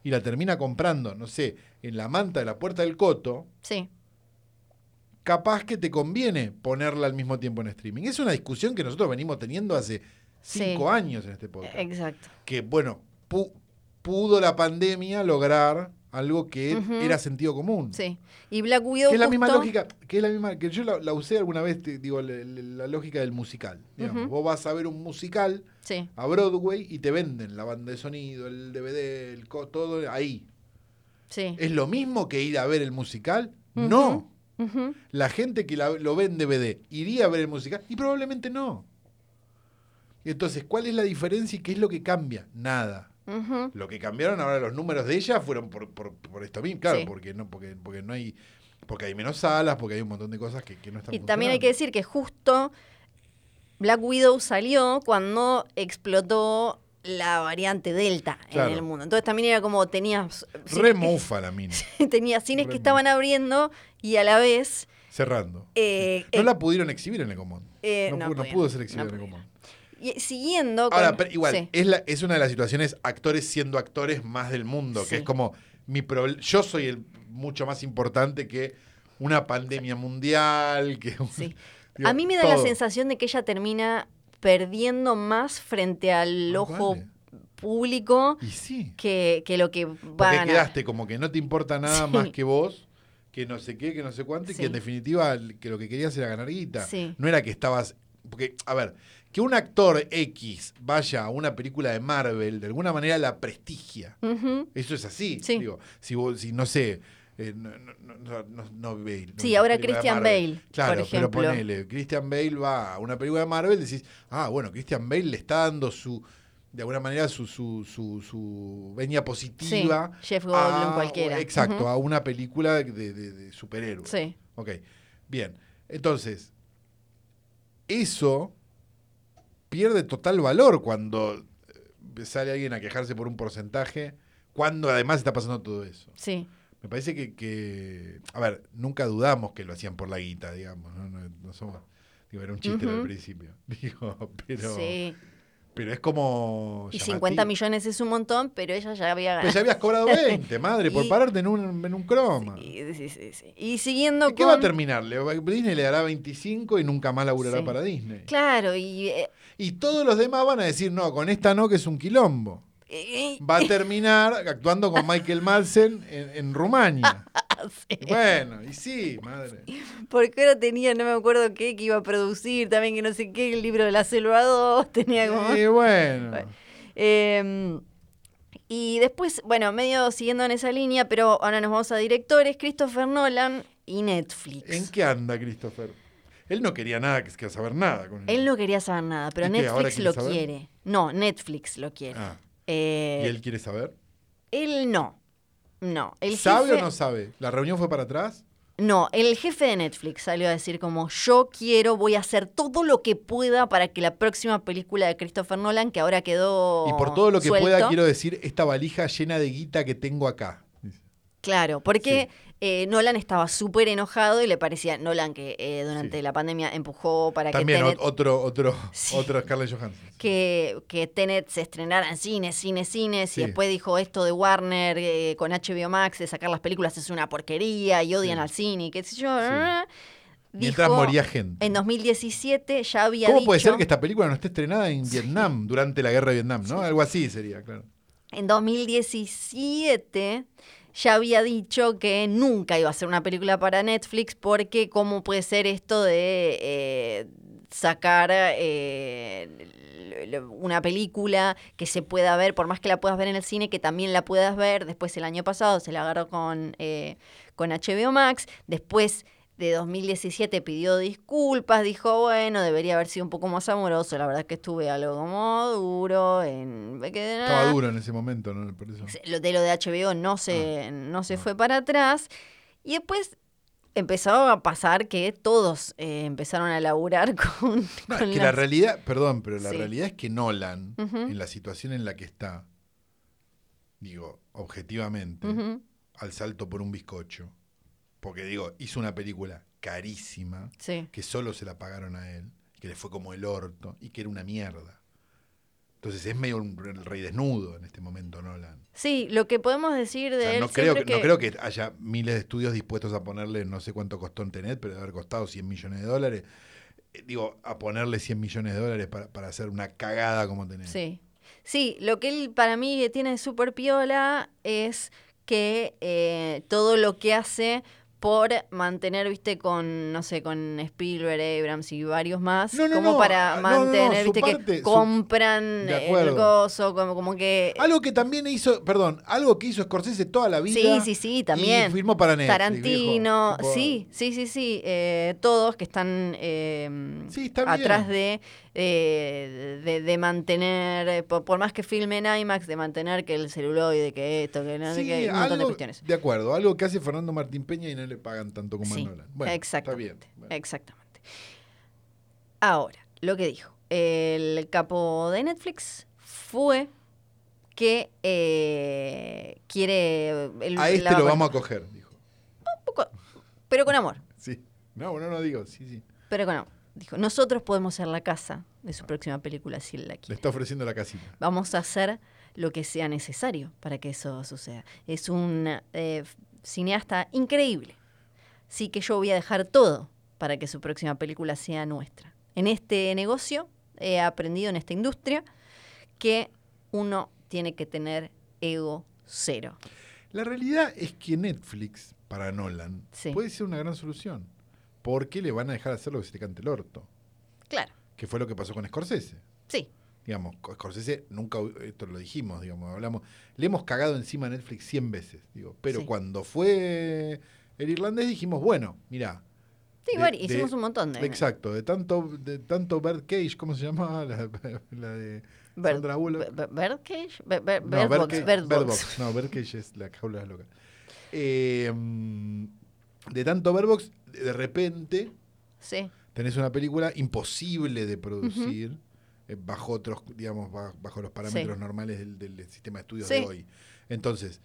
y la termina comprando, no sé, en la manta de la puerta del coto, sí. capaz que te conviene ponerla al mismo tiempo en streaming. Es una discusión que nosotros venimos teniendo hace cinco Sí. años en este podcast. Exacto. Que, bueno, pu- pudo la pandemia lograr algo que era sentido común. Sí. Y Black Widow. Que es la misma lógica, que es la misma, que yo la, la usé alguna vez, te digo, la, la- la lógica del musical. digamos. Vos vas a ver un musical Sí. a Broadway y te venden la banda de sonido, el DVD, el co- todo ahí. Sí. ¿Es lo mismo que ir a ver el musical? No. La gente que lo ve en DVD iría a ver el musical y probablemente no. Entonces, ¿cuál es la diferencia y qué es lo que cambia? Nada. Lo que cambiaron ahora los números de ella fueron por, por, por esto mismo, claro, Sí. porque no, porque, porque no hay, porque hay menos salas, porque hay un montón de cosas que, que no están Y también hay que decir que justo Black Widow salió cuando explotó la variante Delta Claro. en el mundo. Entonces también era como tenías Re mufa la mina, [laughs] tenía cines Re que estaban abriendo y a la vez cerrando. eh, No eh, la pudieron exhibir en el común. eh, no, pudo ser exhibida no en el podían. Y siguiendo con- Ahora, pero igual, sí. es, la, es una de las situaciones actores siendo actores más del mundo, que es como mi proble- yo soy el mucho más importante que una pandemia mundial, que un- Sí. [laughs] digo, a mí me da la sensación de que ella termina perdiendo más frente al Más ojo vale. público Y sí, que, que lo que va a porque ganar. quedaste como que no te importa nada Sí. más que vos, que no sé qué, que no sé cuánto, y que en definitiva que lo que querías era ganar guita. No era que estabas. Porque, a ver, que un actor X vaya a una película de Marvel, de alguna manera la prestigia. Eso es así. Sí. Digo, si, vos, si no sé. eh, no, no, no, Bale, Sí, ahora Christian. Bale, Claro, por pero ponele, Christian Bale va a una película de Marvel, decís, ah, bueno, Christian Bale le está dando su, de alguna manera, su, su, su, su venia positiva. Sí, Jeff Goldblum a- cualquiera. Exacto, a una película de, de- de superhéroes. Sí. Ok, bien. Entonces, eso pierde total valor cuando eh, sale alguien a quejarse por un porcentaje, cuando además está pasando todo eso. Sí. Me parece que, que- a ver, nunca dudamos que lo hacían por la guita, digamos, ¿no? No, no somos, digo, era un chiste al Ujú. principio, [laughs] digo, pero, sí. Pero es como Y llamativo. 50 millones es un montón, pero ella ya había ganado. ya [laughs] habías cobrado 20, madre, por Y- pararte en un, en un croma. Sí, sí, sí, sí. Y siguiendo ¿Y ¿Qué con... va a terminar? Disney le dará 25 y nunca más laburará Sí. para Disney. Claro, y... eh, Y todos los demás van a decir, no, con esta no, que es un quilombo. [laughs] Va a terminar actuando con Michael Madsen en, en Rumania. [laughs] sí. Bueno, y sí, madre. Porque ahora tenía, no me acuerdo qué, que iba a producir también, que no sé qué, el libro de la selva 2, tenía como... Y bueno. Eh, y después, bueno, medio siguiendo en esa línea, pero ahora nos vamos a directores, Christopher Nolan y Netflix. ¿En qué anda Christopher? Él no quería nada, que, que saber nada con Él no quería saber nada, pero ¿Y qué, ahora Netflix lo saber? quiere. No, Netflix lo quiere. Ah, Eh, ¿Y él quiere saber? él no. No. El ¿Sabe jefe, o no sabe? ¿La reunión fue para atrás? No, el jefe de Netflix salió a decir como yo quiero, voy a hacer todo lo que pueda para que la próxima película de Christopher Nolan, que ahora quedó Y por todo lo que suelto, pueda, quiero decir, esta valija llena de guita que tengo acá. Claro, porque Sí. eh, Nolan estaba súper enojado y le parecía, Nolan que eh, durante Sí. la pandemia empujó para También que Tenet, ot- otro, otro, [laughs] Sí. otro Scarlett Johansson. que, que Tenet se estrenara en cines, cines, cines, y después dijo esto de Warner eh, con HBO Max, de sacar las películas es una porquería y odian al cine y qué sé yo. Sí. Mientras moría gente. En 2017 ya había ¿Cómo dicho... puede ser que esta película no esté estrenada en Vietnam durante la guerra de Vietnam? ¿no? Algo así sería, claro. En 2017 ya había dicho que nunca iba a hacer una película para Netflix porque cómo puede ser esto de eh, sacar eh, una película que se pueda ver, por más que la puedas ver en el cine, que también la puedas ver. Después el año pasado se la agarró con, eh, con HBO Max. Después de 2017 pidió disculpas, dijo, bueno, debería haber sido un poco más amoroso. La verdad es que estuve algo como duro. En... Estaba duro en ese momento, ¿no? Por eso. Se- lo de lo de HBO no se, no se fue para atrás. Y después empezó a pasar que todos eh, empezaron a laburar [laughs] con, No, con es que la realidad, perdón, pero la Sí. realidad es que Nolan, en la situación en la que está, digo, objetivamente, al salto por un bizcocho, porque digo, hizo una película carísima, sí. que solo se la pagaron a él, que le fue como el orto y que era una mierda. Entonces es medio un el rey desnudo en este momento, Nolan. Sí, lo que podemos decir O de sea, él no, creo que, no creo que haya miles de estudios dispuestos a ponerle, no sé cuánto costó en Tenet, pero debe haber costado 100 millones de dólares. Eh, Digo, a ponerle 100 millones de dólares para, para hacer una cagada como Tenet. Sí. Sí, lo que él para mí tiene súper piola es que eh, todo lo que hace por mantener, viste, con, no sé, con Spielberg, Abrams y varios más, No, no, como no, para ah, mantener, viste, parte, que compran el gozo, como, como que... Algo que también hizo, perdón, algo que hizo Scorsese toda la vida. Sí, sí, sí, también. Y filmó para Netflix. Tarantino, viejo. Sí, sí, sí, sí, eh, todos que están eh, Sí, está bien. atrás de, eh, de, de mantener, eh, por, por más que filmen IMAX, de mantener que el celuloide, que esto, que no sé Sí, qué, un montón de cuestiones. De acuerdo, algo que hace Fernando Martín Peña y no le pagan tanto como Sí, Nolan. Bueno, exactamente, Está bien. Bueno. exactamente. Ahora, lo que dijo el capo de Netflix fue que eh, quiere... el- A este lo vamos a coger, dijo. un poco- pero con amor. Sí. No, no, no digo, sí, sí. Pero no, dijo, nosotros podemos ser la casa de su próxima película si él la Le quiere. está ofreciendo la casita. Vamos a hacer lo que sea necesario para que eso suceda. Es un eh, cineasta increíble. Sí que yo voy a dejar todo para que su próxima película sea nuestra. En este negocio he aprendido en esta industria que uno tiene que tener ego cero. La realidad es que Netflix, para Nolan, Sí. puede ser una gran solución. Porque le van a dejar hacer lo que se te cante el orto. Claro, Que fue lo que pasó con Scorsese. sí, Digamos, Scorsese nunca, esto lo dijimos, digamos, hablamos, le hemos cagado encima a Netflix 100 veces, digo, pero Sí. cuando fue el irlandés dijimos, bueno, mira, sí, bueno, de- hicimos un montón de... exacto, de tanto, de tanto Bird Cage, ¿cómo se llama? La, la de Bird- Sandra Bullock. Birdcage? Be- Be- No, Bird Bird Box, Cage- Bird Bird Box. Box. No, Bird Cage es la jaula loca. Eh, de tanto Bird Box, de repente Sí, tenés una película imposible de producir eh, bajo otros, digamos, ba- bajo los parámetros Sí. normales del, del sistema de estudios Sí. de hoy. Entonces,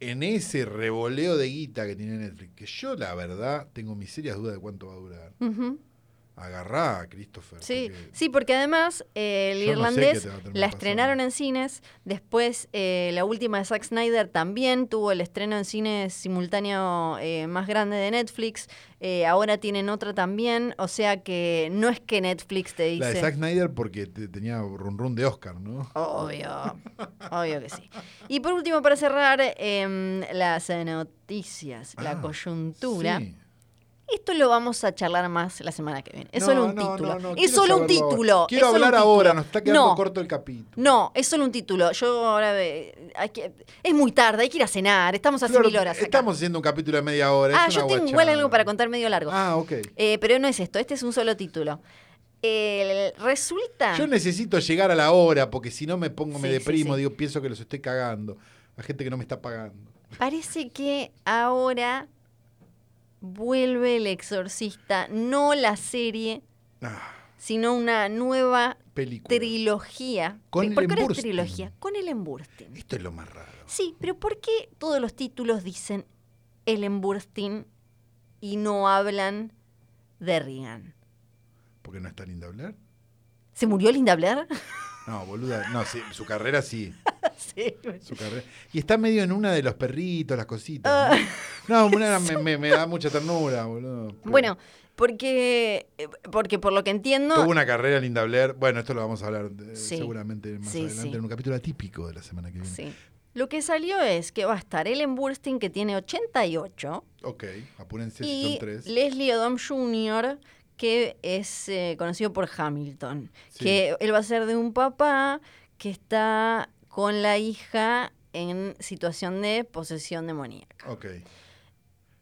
en ese revoleo de guita que tiene Netflix, que yo la verdad tengo mis serias dudas de cuánto va a durar. Agarrá a Christopher. sí, porque- sí, porque además eh, el no sé irlandés la estrenaron en cines, después eh, la última de Zack Snyder también tuvo el estreno en cines simultáneo eh, más grande de Netflix, eh, ahora tienen otra también, o sea que no es que Netflix te La de dice... Zack Snyder porque te- tenía run run de Oscar, ¿no? Obvio, obvio que sí. Y por último, para cerrar, em, las noticias, la Ah, coyuntura. Sí. Esto lo vamos a charlar más la semana que viene. Es No, solo un no, título. no, es solo un ahora. título. Quiero hablar ahora, nos está quedando corto el capítulo. No, es solo un título. Yo ahora que- es muy tarde, hay que ir a cenar. Estamos hace Flor, mil horas. acá. Estamos haciendo un capítulo de media hora. ah, es yo una tengo igual algo para contar medio largo. Ah, ok. Eh, pero no es esto, este es un solo título. Resulta. Yo necesito llegar a la hora porque si no me pongo, me Sí, deprimo, sí. digo, pienso que los estoy cagando. A gente que no me está pagando. Parece que ahora vuelve el exorcista, no la serie, Ah, sino una nueva película. trilogía. Con ¿Por el qué trilogía? Con el Burstyn. Esto es lo más raro. Sí, pero ¿por qué todos los títulos dicen Ellen Burstyn y no hablan de Reagan? ¿Porque no está Linda Blair? ¿Se murió Linda Blair? No, boluda. No, sí, su carrera sí. [laughs] sí. Su carrera. Y está medio en una de los perritos, las cositas. Ah. ¿no? No, una [laughs] me, me- me da mucha ternura, boludo. Pero Bueno, porque, eh, porque por lo que entiendo... Tuvo una carrera Linda Blair. Bueno, esto lo vamos a hablar Sí. seguramente más Sí, adelante sí. en un capítulo atípico de la semana que viene. Sí. Lo que salió es que va a estar Ellen Burstyn, que tiene 88, Ok, apúrense si son tres. Leslie Odom Jr., que es eh, conocido por Hamilton. Que él va a ser de un papá que está con la hija en situación de posesión demoníaca. Ok. ¿Y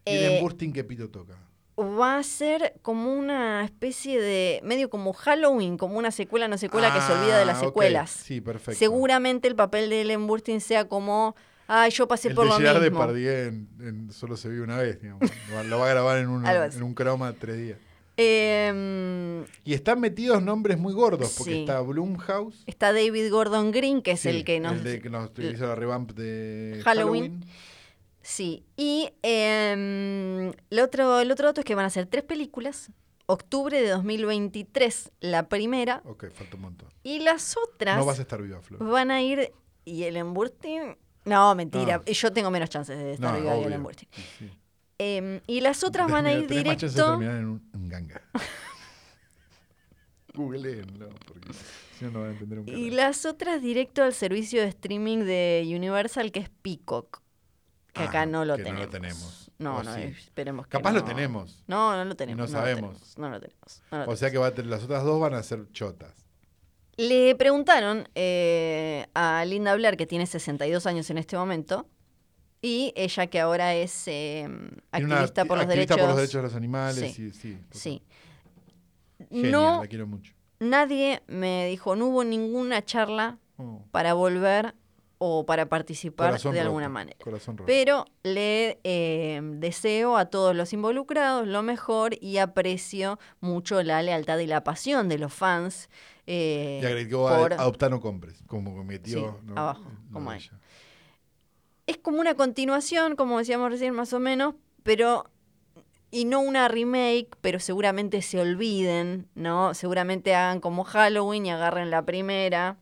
Eh, en Bursting qué pito toca? Va a ser como una especie de, medio como Halloween, como una secuela, no secuela que se olvida de las Ah, secuelas. Sí, perfecto. Seguramente el papel de Ellen Burstyn sea como, ay, yo pasé El por de lo mismo. Depardieu en, en Solo se vive una vez, digamos. Lo va- Lo va a grabar en un, [laughs] en un croma tres días. Em, Y están metidos nombres muy gordos, porque Sí. está Blumhouse. está David Gordon Green, que es sí, el que nos... el de que nos hizo la revamp de Halloween. Halloween. Sí, y em, el, otro, el otro dato es que van a ser tres películas octubre de 2023 la primera Ok, falta un montón. y las otras No vas a estar viva, Flor. van a ir y el Burstyn no mentira No. yo tengo menos chances de estar No, viva que obvio. Ellen Burstyn Sí, Em, y las otras van a ir de directo terminar en un, un ganga. [laughs] Googleenlo, porque si no, no van a entender un y carajo. las otras directo al servicio de streaming de Universal que es Peacock que acá no lo que no lo tenemos tenemos. no no sí. esperemos que Capaz lo tenemos. no no lo tenemos no sabemos. tenemos, no lo tenemos, no lo O sea que va a tener- las otras dos van a ser chotas. Le preguntaron eh, a Linda Blair, que tiene 62 años en este momento, y ella que ahora es eh, activista, acti- por, los activista derechos, por los derechos de los animales. Sí. Sí, No, la quiero mucho. nadie me dijo, no hubo ninguna charla Oh, para volver o para participar corazón de alguna manera. Pero le eh, deseo a todos los involucrados lo mejor y aprecio mucho la lealtad y la pasión de los fans. eh, y agregó por- a adoptar no compres, como cometió Sí, ¿no? abajo, como ella. Es como una continuación, como decíamos recién, más o menos, pero. Y no una remake, pero seguramente se olviden, ¿no? Seguramente hagan como Halloween y agarren la primera.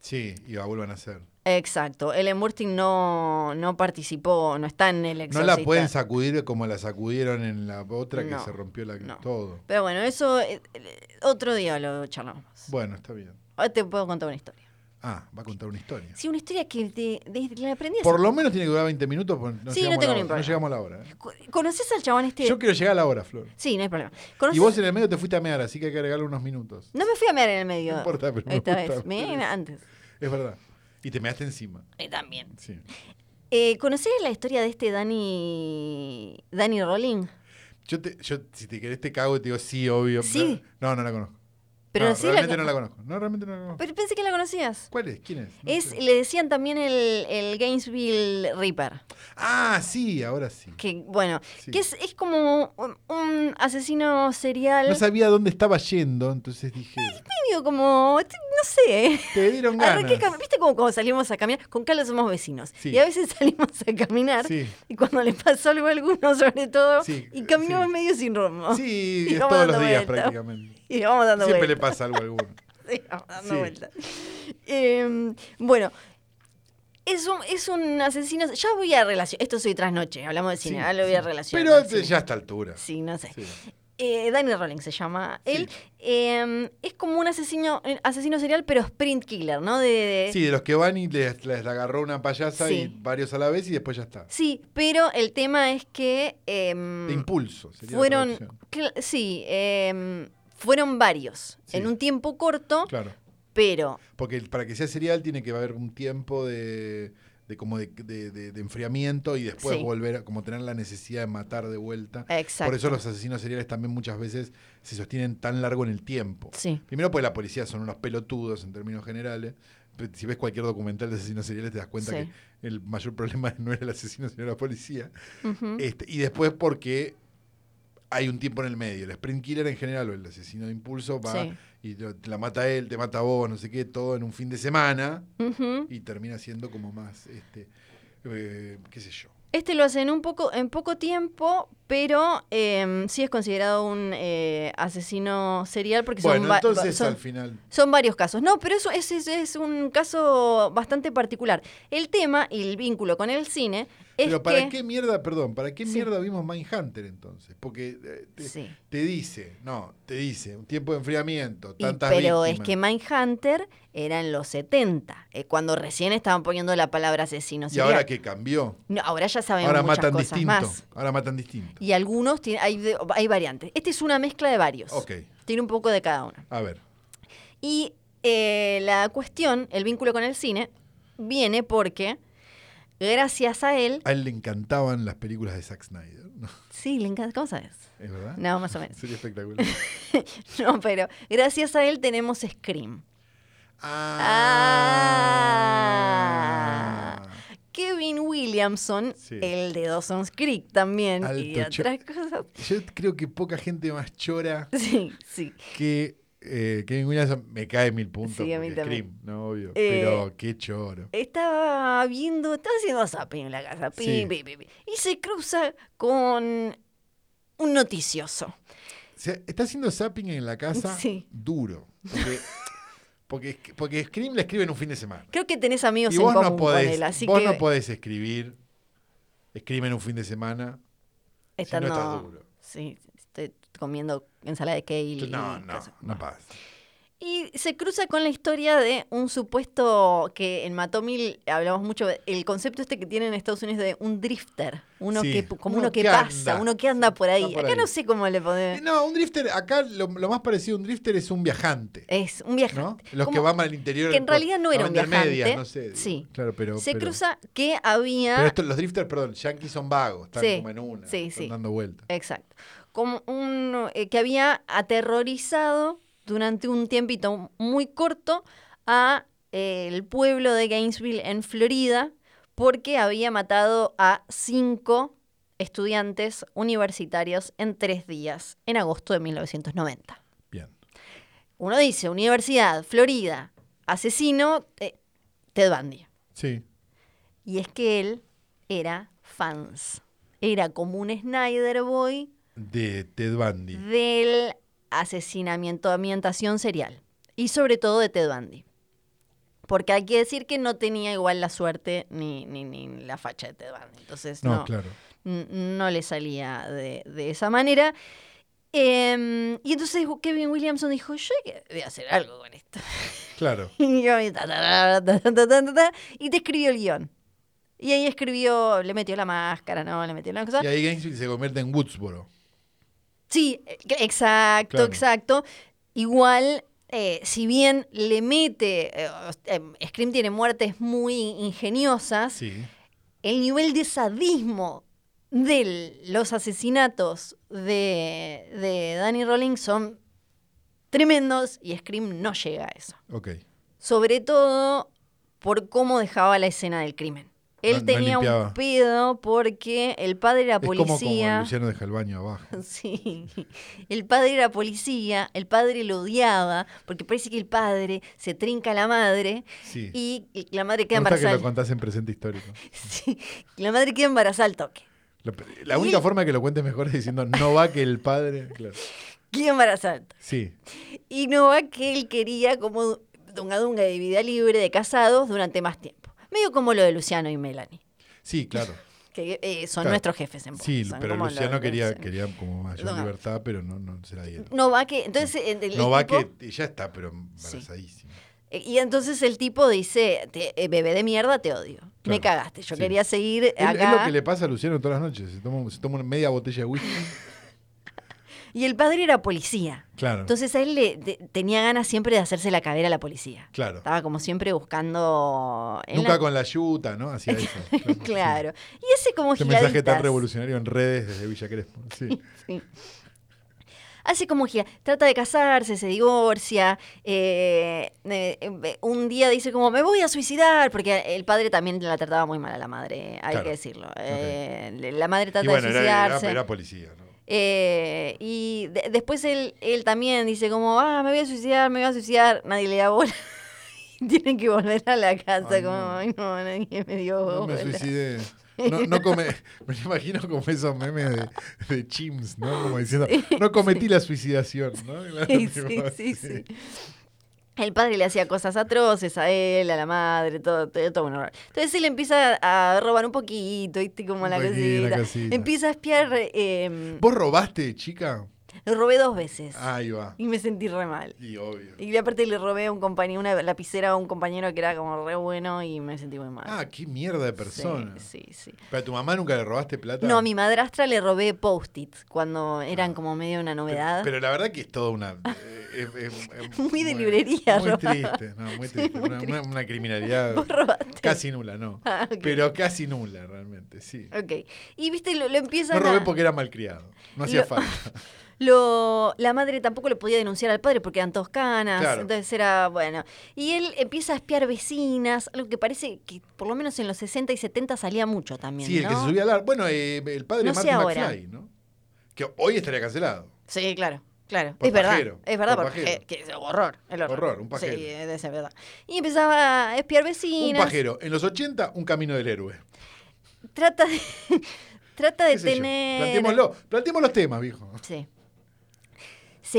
Sí, y la vuelvan a hacer. Exacto. Ellen Burstyn no, no participó, no está en el No exorcista. la pueden sacudir como la sacudieron en la otra que No, se rompió la no. todo. Pero bueno, eso eh, eh, otro día lo charlamos. Bueno, está bien. Ahora te puedo contar una historia. Ah, va a contar una historia. Sí, una historia que de- la aprendí Por lo menos tiene que durar 20 minutos, porque no, Sí, no tengo a la ningún hora, no llegamos a la hora. ¿eh? Co- ¿Conoces al chabón este? Yo quiero llegar a la hora, Flor. Sí, no hay problema. Y ¿Conoces- vos en el medio te fuiste a mear, así que hay que agregarle unos minutos. No me fui a mear en el medio. No importa, pero Esta vez. Me antes. Es verdad. Y te measte encima. Eh, también. Sí. Eh, ¿Conocés la historia de este Danny, Danny Rolling? Yo, te, yo, si te querés, te cago y te digo sí, obvio. Sí. No, no la conozco. Pero no, sí realmente no la conozco. No, realmente no la conozco. Pero pensé que la conocías. ¿Cuál es? ¿Quién es? No Es, sé. le decían también el, el Gainesville Reaper. Ah, sí, ahora sí. Que, bueno, Sí. que es, es como un, asesino serial. No sabía dónde estaba yendo, entonces dije, medio como, no sé. te dieron [laughs] ganas. Arranqué ¿Viste como cuando salimos a caminar? Con Carlos somos vecinos. Sí. Y a veces [laughs] salimos a caminar. Sí. Y cuando le pasó algo a alguno, sobre todo, y caminamos medio sin rumbo. Sí, [laughs] Y es todos los días vueltas. prácticamente. [laughs] Y vamos dando Siempre le pasa algo a alguno. [laughs] Sí, vamos dando Sí. vueltas. Eh, bueno, es un, es un asesino. Ya voy a relacionar. Esto soy trasnoche, hablamos de cine. Sí, lo voy a relacionar. Pero ya a esta altura. Sí, no sé. Eh, Danny Rolling se llama. Él eh, es como un asesino, eh, asesino serial, pero sprint killer, ¿no? De, de- Sí, de los que van y les, les agarró una payasa y varios a la vez y después ya está. Sí, pero el tema es que. em, De impulso. sería fueron. sí, em, fueron varios. Sí. En un tiempo corto, Claro. pero. Porque para que sea serial tiene que haber un tiempo de, de como de, de- de- enfriamiento y después Sí. volver a como tener la necesidad de matar de vuelta. Exacto. Por eso los asesinos seriales también muchas veces se sostienen tan largo en el tiempo. Sí. Primero porque la policía son unos pelotudos en términos generales. Si ves cualquier documental de asesinos seriales te das cuenta Sí. que el mayor [laughs] problema no era el asesino sino la policía. Este, y después porque hay un tiempo en el medio. El sprint killer en general o el asesino de impulso va Sí. y te la mata él, te mata vos, no sé qué, todo en un fin de semana y termina siendo como más, este, eh, qué sé yo. Este lo hacen un poco, en poco tiempo, pero em, sí es considerado un eh, asesino serial porque son, Bueno, entonces son- al final... Son varios casos. No, pero eso es, es, es un caso bastante particular. El tema y el vínculo con el cine es Pero ¿para que... qué mierda, perdón, para qué Sí. mierda vimos Mindhunter entonces? Porque eh, te, Sí. te dice, no, te dice, un tiempo de enfriamiento, Y- tantas pero es que Mindhunter era en los 70, eh, cuando recién estaban poniendo la palabra asesino Y serial. ahora que cambió, No, ahora ya sabemos ahora muchas matan cosas distinto, más. ahora matan distinto. Y algunos tienen, hay, hay variantes. Este es una mezcla de varios. Ok, Tiene un poco de cada uno. a ver. Y eh, la cuestión, el vínculo con el cine, viene porque gracias a él. A él le encantaban las películas de Zack Snyder, ¿no? Sí, le encanta. ¿Cómo sabes? ¿Es verdad? No, más o menos. [laughs] Sería espectacular. [laughs] No, pero gracias a él tenemos Scream. Ah. Kevin Williamson, Sí. el de Dawson's Creek también, y Alto otras cosas. Yo creo que poca gente más chora [laughs] Sí, sí. que eh, Kevin Williamson me cae mil puntos. Sí, a mí también. Scream, no obvio. Eh, pero qué choro. Estaba viendo, estaba haciendo zapping en la casa, pim, Sí. pim, pim, y se cruza con un noticioso. sea, está haciendo zapping en la casa Sí. duro. Porque, [laughs] porque, porque Scream le escribe en un fin de semana. Creo que tenés amigos Y en vos común no podés, con él, así vos que no podés escribir Scream en un fin de semana. estando- estás duro. Sí, estoy comiendo ensalada de kale. y No, no, cosas. no pasa. Y se cruza con la historia de un supuesto que en Matomil hablamos mucho, el concepto este que tienen en Estados Unidos de un drifter, uno Sí, que como uno uno que, que pasa, uno que anda por ahí. Por Acá ahí. no sé cómo le podemos... No, un drifter, acá lo, lo más parecido a un drifter es un viajante. Es un viajante. ¿no? Los que van al interior. que en realidad no era un viajante. medias, no sé. Sí. Claro, pero. se pero- cruza que había... Pero los drifters, perdón, yankees son vagos, están Sí, como en una, sí, están sí. dando vueltas. Exacto. Como un eh, que había aterrorizado durante un tiempito muy corto a eh, el pueblo de Gainesville en Florida porque había matado a cinco estudiantes universitarios en tres días en agosto de 1990. Bien. Uno dice, Universidad, Florida, asesino, eh, Ted Bundy. Sí. Y es que él era fans. Era como un Snyder Boy De Ted Bundy. del asesinamiento, ambientación serial. Y sobre todo de Ted Bundy. Porque hay que decir que no tenía igual la suerte ni, ni, ni la facha de Ted Bundy. Entonces No, no, claro. no le salía de, de esa manera. Em, y entonces Kevin Williamson dijo, yo voy a hacer algo con esto. [laughs] Claro. Y yo, ta, ta, ta, y te escribió el guion. Y ahí escribió, le metió la máscara, ¿no? Le metió la cosa. Y ahí se convierte en Woodsboro. Sí, eh, exacto, Claro. exacto. Igual, eh, si bien le mete, eh, eh, Scream tiene muertes muy ingeniosas, Sí. el nivel de sadismo de los asesinatos de, de Danny Rawlings son tremendos y Scream no llega a eso. Ok. Sobre todo por cómo dejaba la escena del crimen. Él No- no tenía un pedo porque el padre era Es como, como policía. Luciano deja el baño abajo. [laughs] Sí, el padre era policía, el padre lo odiaba, porque parece que el padre se trinca a la madre Sí. y la madre queda Me gusta que embarazada. lo contás en presente histórico. [laughs] Sí, la madre queda embarazada al toque. La, la única Y- forma que lo cuentes mejor es diciendo no va que el padre. Claro. Queda embarazada. Sí. Y no va que él quería como dunga dunga de vida libre de casados durante más tiempo. Medio como lo de Luciano y Melanie, Sí, claro. [laughs] que eh, son Claro. nuestros jefes en Sí, son pero Luciano quería, los- quería como mayor No. libertad, pero no, no se la dieron. No va que. Entonces, el, el No va tipo- que ya está, pero embarazadísima. Y entonces el tipo dice, eh, bebé de mierda, te odio. Me Claro, cagaste. Yo sí. quería seguir Es, es acá. lo que le pasa a Luciano todas las noches. Se toma, se toma una media botella de whisky. [laughs] Y el padre era policía. Claro. Entonces a él le de- tenía ganas siempre de hacerse la cadera a la policía. claro. Estaba como siempre buscando... Nunca la- con la yuta, ¿no? Hacía [laughs] eso. Claro. Claro. Y ese como Ese mensaje tan revolucionario en redes desde Villa Crespo. [laughs] Sí. Sí. Hace como gira, trata de casarse, se divorcia, eh, eh, eh, un día dice como me voy a suicidar, porque el padre también la trataba muy mal a la madre, hay Claro. que decirlo. Eh, la madre trata Y bueno, de era, era, suicidarse. era policía, ¿no? Eh, y de- después él, él también dice como, ah, me voy a suicidar, me voy a suicidar, nadie le da bola. [laughs] Tienen que volver a la casa Ay, como, no. ay no, nadie me dio No me bola". suicidé. [laughs] No, no come, [laughs] me imagino como esos memes de, de Chims, ¿no? Como diciendo, no cometí la suicidación, ¿no? Sí, sí, sí, sí. El padre le hacía cosas atroces a él, a la madre, todo, todo, todo un horror. Entonces él empieza a robar un poquito, ¿viste? Como la poquito, la cosita. cosita. Empieza a espiar. eh, ¿Vos robaste, chica? Lo robé dos veces. Ahí va. Y me sentí re mal. Y obvio. Y aparte le robé a un compañero, una lapicera a un compañero que era como re bueno y me sentí muy mal. Ah, qué mierda de persona. Sí, sí, sí. ¿Pero a tu mamá nunca le robaste plata? No, a mi madrastra le robé post-its cuando eran como medio una novedad. Pero la verdad que es toda una. eh, es- es- es Muy de librería, Muy robar. triste, no, muy [laughs] Sí, triste. muy una, triste. una- una criminalidad [laughs] casi nula, no. Ah. Pero casi nula, realmente, sí. Ok. Y viste, lo, lo empiezan No robé a- porque era malcriado. No hacía Lo- falta. [laughs] Lo, la madre tampoco le podía denunciar al padre porque eran todos canas, Claro. entonces era bueno. Y él empieza a espiar vecinas, algo que parece que por lo menos en los 60 y 70 salía mucho también. Sí, el que ¿no? se subía al ar- Bueno, eh, el padre No de sé Martin. McFly, ¿no? Que hoy estaría cancelado. Sí, claro. Claro, Por es verdad, pajero, es verdad, por porque que es horror, el horror. Horror, un pajero. Sí, es verdad. Y empezaba a espiar Un vecinas. pajero. En los 80, un camino del héroe. Trata de, [laughs] trata de tener. Planteémoslo. Planteemos los temas, viejo. Sí.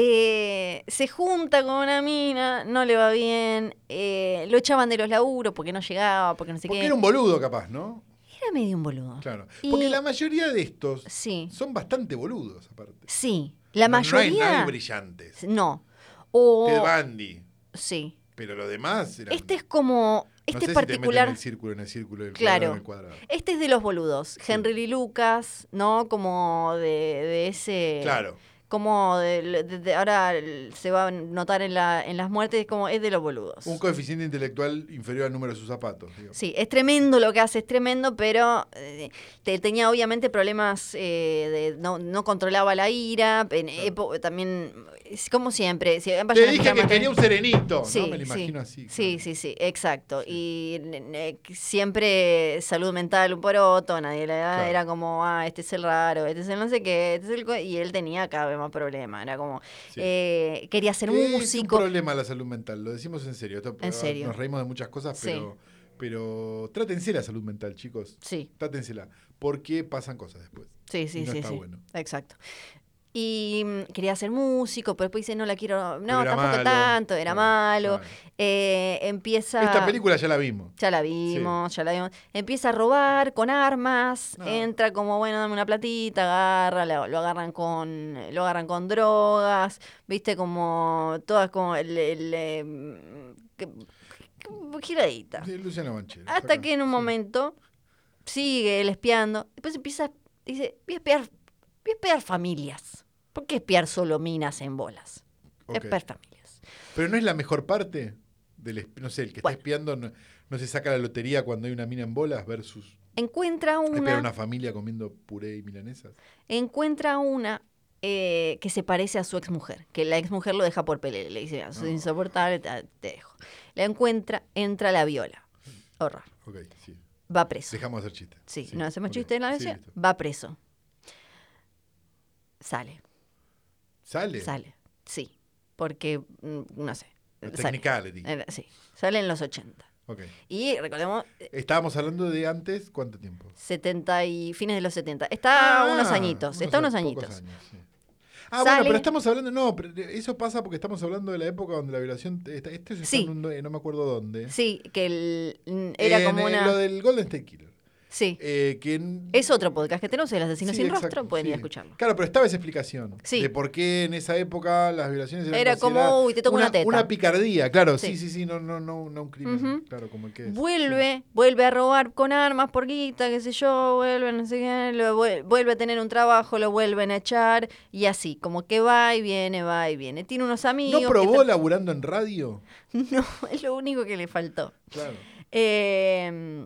Se, se junta con una mina, no le va bien, eh, lo echaban de los laburos porque no llegaba, porque no sé Porque qué. era un boludo, capaz, ¿no? Era medio un boludo. Claro. Y- Porque la mayoría de estos Sí, son bastante boludos, aparte. sí. La No- hay, no hay mayoría. brillantes. No. O. Ted Bundy. Sí. Pero lo demás eran- Este es como. no Este sé es si te meten particular. en el círculo, en el círculo, Claro. cuadrado en el cuadrado. Este es de los boludos. Henry Lee Lucas, ¿no? Como de, de ese. Claro. Como de, de- de- ahora se va a notar en, la, en las muertes, como es de los boludos. Un coeficiente intelectual inferior al número de sus zapatos. digo. Sí, es tremendo lo que hace, es tremendo, pero eh, te- tenía obviamente problemas eh, de no, no controlaba la ira, en epo- también, es como siempre. Si Te dije que quería un serenito. Sí, no me lo sí, imagino así. Sí, claro. sí, sí, exacto. Y eh, siempre salud mental un poroto, nadie le Claro. era como, ah, este es el raro, este es el no sé qué, este es el... co-", Y él tenía vez más problemas, era como, Sí. eh, quería ser Es un músico. problema la salud mental, lo decimos en serio. Esto- En serio. Nos reímos de muchas cosas, Sí. pero, pero trátense la salud mental, chicos. Sí, Trátensela. Porque pasan cosas después. sí, sí, Y no sí, está sí. bueno. Exacto. Y mm, quería ser músico, pero después dice, no la quiero, no, tampoco malo. tanto, era Claro, malo. Eh, empieza... Esta película ya la vimos. Ya la vimos, ya la vimos. Empieza a robar con armas, No. entra como, bueno, dame una platita, agarra, lo, lo agarran con lo agarran con drogas, viste, como todas como el, el, eh, que- que- giradita. Sí. Hasta acá, que en un sí. momento sigue él espiando, después empieza, dice, voy a espiar, voy a espiar familias. ¿Por qué espiar solo minas en bolas? Familias. Pero no es la mejor parte del no sé, el que Bueno. está espiando no, no se saca la lotería cuando hay una mina en bolas versus Encuentra una, una familia comiendo puré y milanesas. encuentra una eh, que se parece a su exmujer, que la exmujer lo deja por pelea, le dice, "Ah, sos No. insoportable, te, te dejo. La encuentra, entra la viola. Horror. Ok, sí. Va preso. Dejamos de hacer chistes. Sí, no hacemos ok. chiste en la Sí, va preso. Sale, ¿Sale? sale, sí, porque, mm, no sé. La sale. Technicality. Era- sí, sale en los 80. Ok. Y recordemos, eh, Estábamos hablando de antes, ¿cuánto tiempo? 70 y fines de los 70. Está Ah, unos añitos, está unos añitos. años, sí. Ah, bueno, pero estamos hablando, no, pero eso pasa porque estamos hablando de la época donde la violación, esto se está Sí. eh, no me acuerdo dónde. Sí, que el- mm, era En, como eh, una... Lo del Golden State Killer. Sí, Eh, que en- es otro podcast que tenemos, El asesino Sí, sin exacto, rostro, pueden ir a escucharlo. Claro, pero estaba esa explicación. Sí. De por qué en esa época las violaciones eran Era como, uy, te toco una teta. Una picardía, claro, sí, Sí. sí, no, no, no, no un crimen, claro, como el que es. Vuelve, vuelve a robar con armas por guita, qué sé yo, vuelve, no sé qué, lo vuelve a tener un trabajo, lo vuelven a echar y así, como que va y viene, va y viene. Tiene unos amigos. ¿No probó laburando en radio? [laughs] No, es lo único que le faltó. Claro. Eh,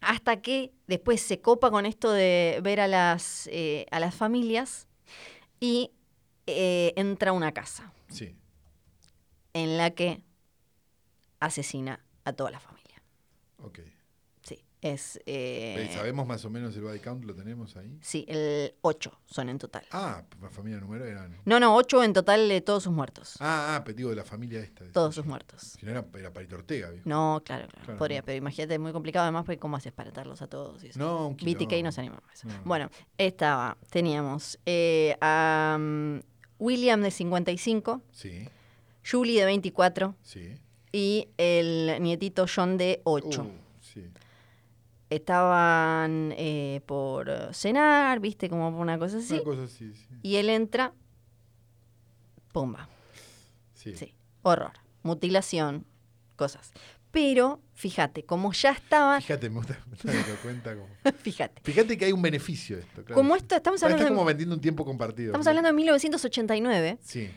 hasta que después se copa con esto de ver a las, eh, a las familias y eh, entra a una casa Sí. en la que asesina a toda la familia. Es... eh, ¿Sabemos más o menos el body count? ¿Lo tenemos ahí? sí, el 8 son en total. Ah, la familia número eran. No, no, 8 en total de todos sus muertos. Ah, ah, pero digo de la familia esta. de- todos sus muertos. Si no era, era Parito Ortega, viejo. No, claro, claro, Claro, podría, no. pero imagínate, es muy complicado además, porque ¿cómo haces para atarlos a todos? y eso? No, un BTK quilombo. no se animaba a eso. No. Bueno, estaba, teníamos eh, a mm, William de 55, Sí, Julie de 24 sí. y el nietito John de 8. Uh, sí. Estaban eh, por cenar, viste, como por una cosa así. Una cosa así, sí. Y él entra, pumba, Sí. sí, horror, mutilación, cosas. Pero, fíjate, como ya estaba, Fíjate, me gusta, [laughs] me gusta que lo cuenta como. [laughs] fíjate, Fíjate que hay un beneficio de esto. Claro. como esto, estamos Está hablando, como de, vendiendo un tiempo compartido. estamos hablando de 1989 Sí.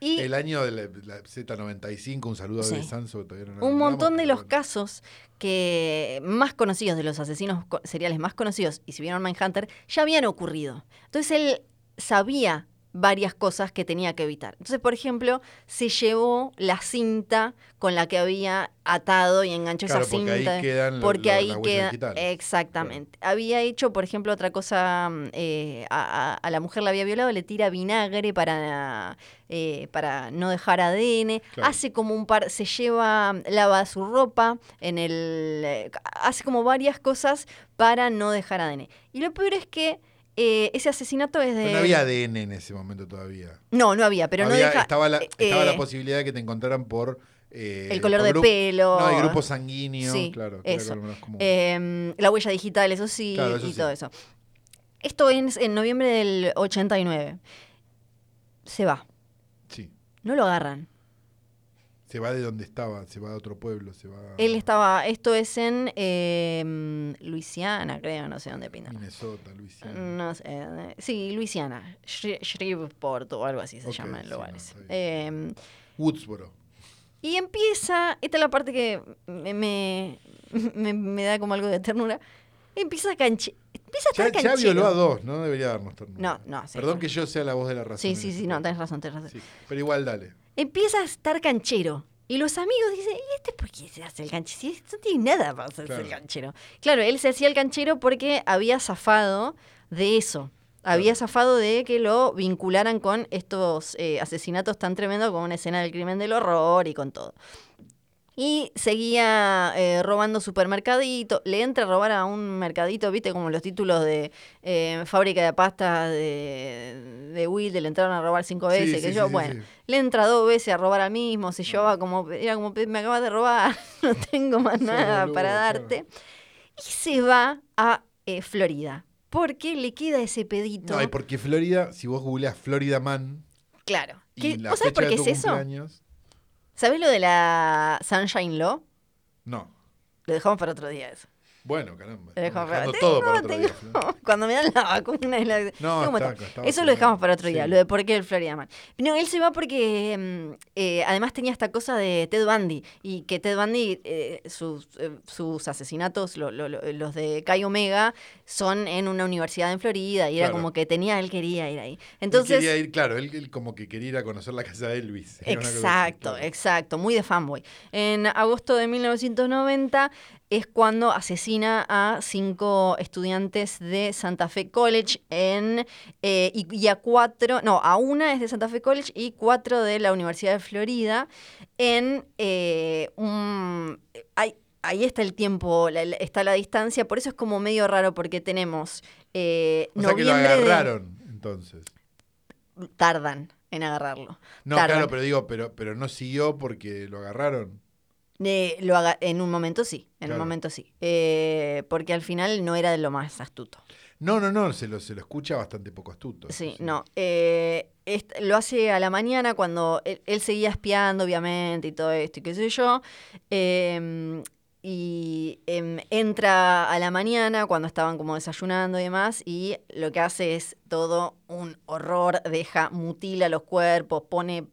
Y El año de la, la Z95, un saludo a Sí. Bebe Sanso, que todavía no un montón de los bueno. casos que más conocidos, de los asesinos seriales más conocidos, y si vieron Mindhunter, ya habían ocurrido. Entonces él sabía varias cosas que tenía que evitar. Entonces, por ejemplo, se llevó la cinta con la que había atado y enganchó Claro, esa porque ahí cinta. quedan lo- porque lo- ahí queda. Exactamente. Había hecho, por ejemplo, otra cosa. mm, eh, a, a- a la mujer la había violado, le tira vinagre para, eh, para no dejar ADN. Claro. Hace como un par. Se lleva. Lava su ropa. En el. eh, hace como varias cosas para no dejar ADN. Y lo peor es que. Eh, ese asesinato es de... Pero no había ADN en ese momento todavía. No, no había, pero no deja... estaba la, eh, estaba la eh, posibilidad de que te encontraran por... eh, El color de pelo. No, y grupo sanguíneo, Sí, claro. como común. eh, la huella digital, eso sí, Claro, eso y sí. todo eso. Esto es en noviembre del 89. Se va. sí. No lo agarran. Se va de donde estaba, se va a otro pueblo, se va Él estaba, esto es en eh, Luisiana, creo, no sé dónde pinta. Minnesota, Luisiana. No sé, eh, sí, Luisiana, Shreveport o algo así se Ok, llama el sí, lugar no, Eh, Woodsboro. y empieza, esta es la parte que me, me, me- me da como algo de ternura, empieza a canche, empieza a Ya, estar ya canchero. violó a dos, no debería darnos ternura. No, no, sí, Perdón sí. que yo sea la voz de la razón. Sí, sí, este sí, no, tenés razón, tenés razón. Sí, pero igual dale. Empieza a estar canchero. Y los amigos dicen, ¿y este por qué se hace el canchero? Si no tiene nada para hacerse Claro. el canchero. Claro, él se hacía el canchero porque había zafado de eso. Había Claro. zafado de que lo vincularan con estos eh, asesinatos tan tremendos como una escena del crimen del horror y con todo. Y seguía eh, robando supermercadito. Le entra a robar a un mercadito, viste, como los títulos de eh, fábrica de pastas de, de Wilde, le entraron a robar cinco veces. sí, que yo, sí, bueno, le entra dos veces a robar al mismo, se llevaba como, era como, me acabas de robar, [laughs] no tengo más nada boludo, para claro. darte. Y se va a eh, Florida, porque le queda ese pedito. No, y porque Florida, si vos googleás Florida Man Claro. ¿Qué- ¿Vos sabés por qué es eso? ¿Sabés lo de la Sunshine Law? no. Lo dejamos para otro día eso. Bueno, caramba. Dejando todo para otro día, tengo-. [laughs] Cuando me dan la vacuna. y la- No, está- estaba Eso lo dejamos para otro día, Sí. lo de por qué el Florida Man. No, él se va porque mm, eh, además tenía esta cosa de Ted Bundy y que Ted Bundy, eh, sus, eh, sus asesinatos, lo- lo- lo- los de Kai Omega, son en una universidad en Florida y era como que tenía, él quería ir ahí. Él Entonces, quería ir, claro, él, él como que quería ir a conocer la casa de Elvis. Era cosa Exacto, claro. exacto, muy de fanboy. En agosto de 1990 es cuando asesina a cinco estudiantes de Santa Fe College en, eh, y, y a cuatro, no, a una es de Santa Fe College y cuatro de la Universidad de Florida en eh, un... Ahí, ahí está el tiempo, la- está la distancia, por eso es como medio raro porque tenemos eh, O sea que lo de- agarraron, entonces. tardan en agarrarlo. No, Tardan. claro, pero digo, pero, pero no siguió porque lo agarraron. Eh, lo haga, en un momento sí, en Claro. un momento sí. Eh, porque al final no era de lo más astuto. No, no, no, se lo, se lo escucha bastante poco astuto. Sí, no. eh, lo hace a la mañana cuando él, él seguía espiando, obviamente, y todo esto, y qué sé yo. eh, y em, entra a la mañana cuando estaban como desayunando y demás, y lo que hace es todo un horror, deja, mutila los cuerpos, pone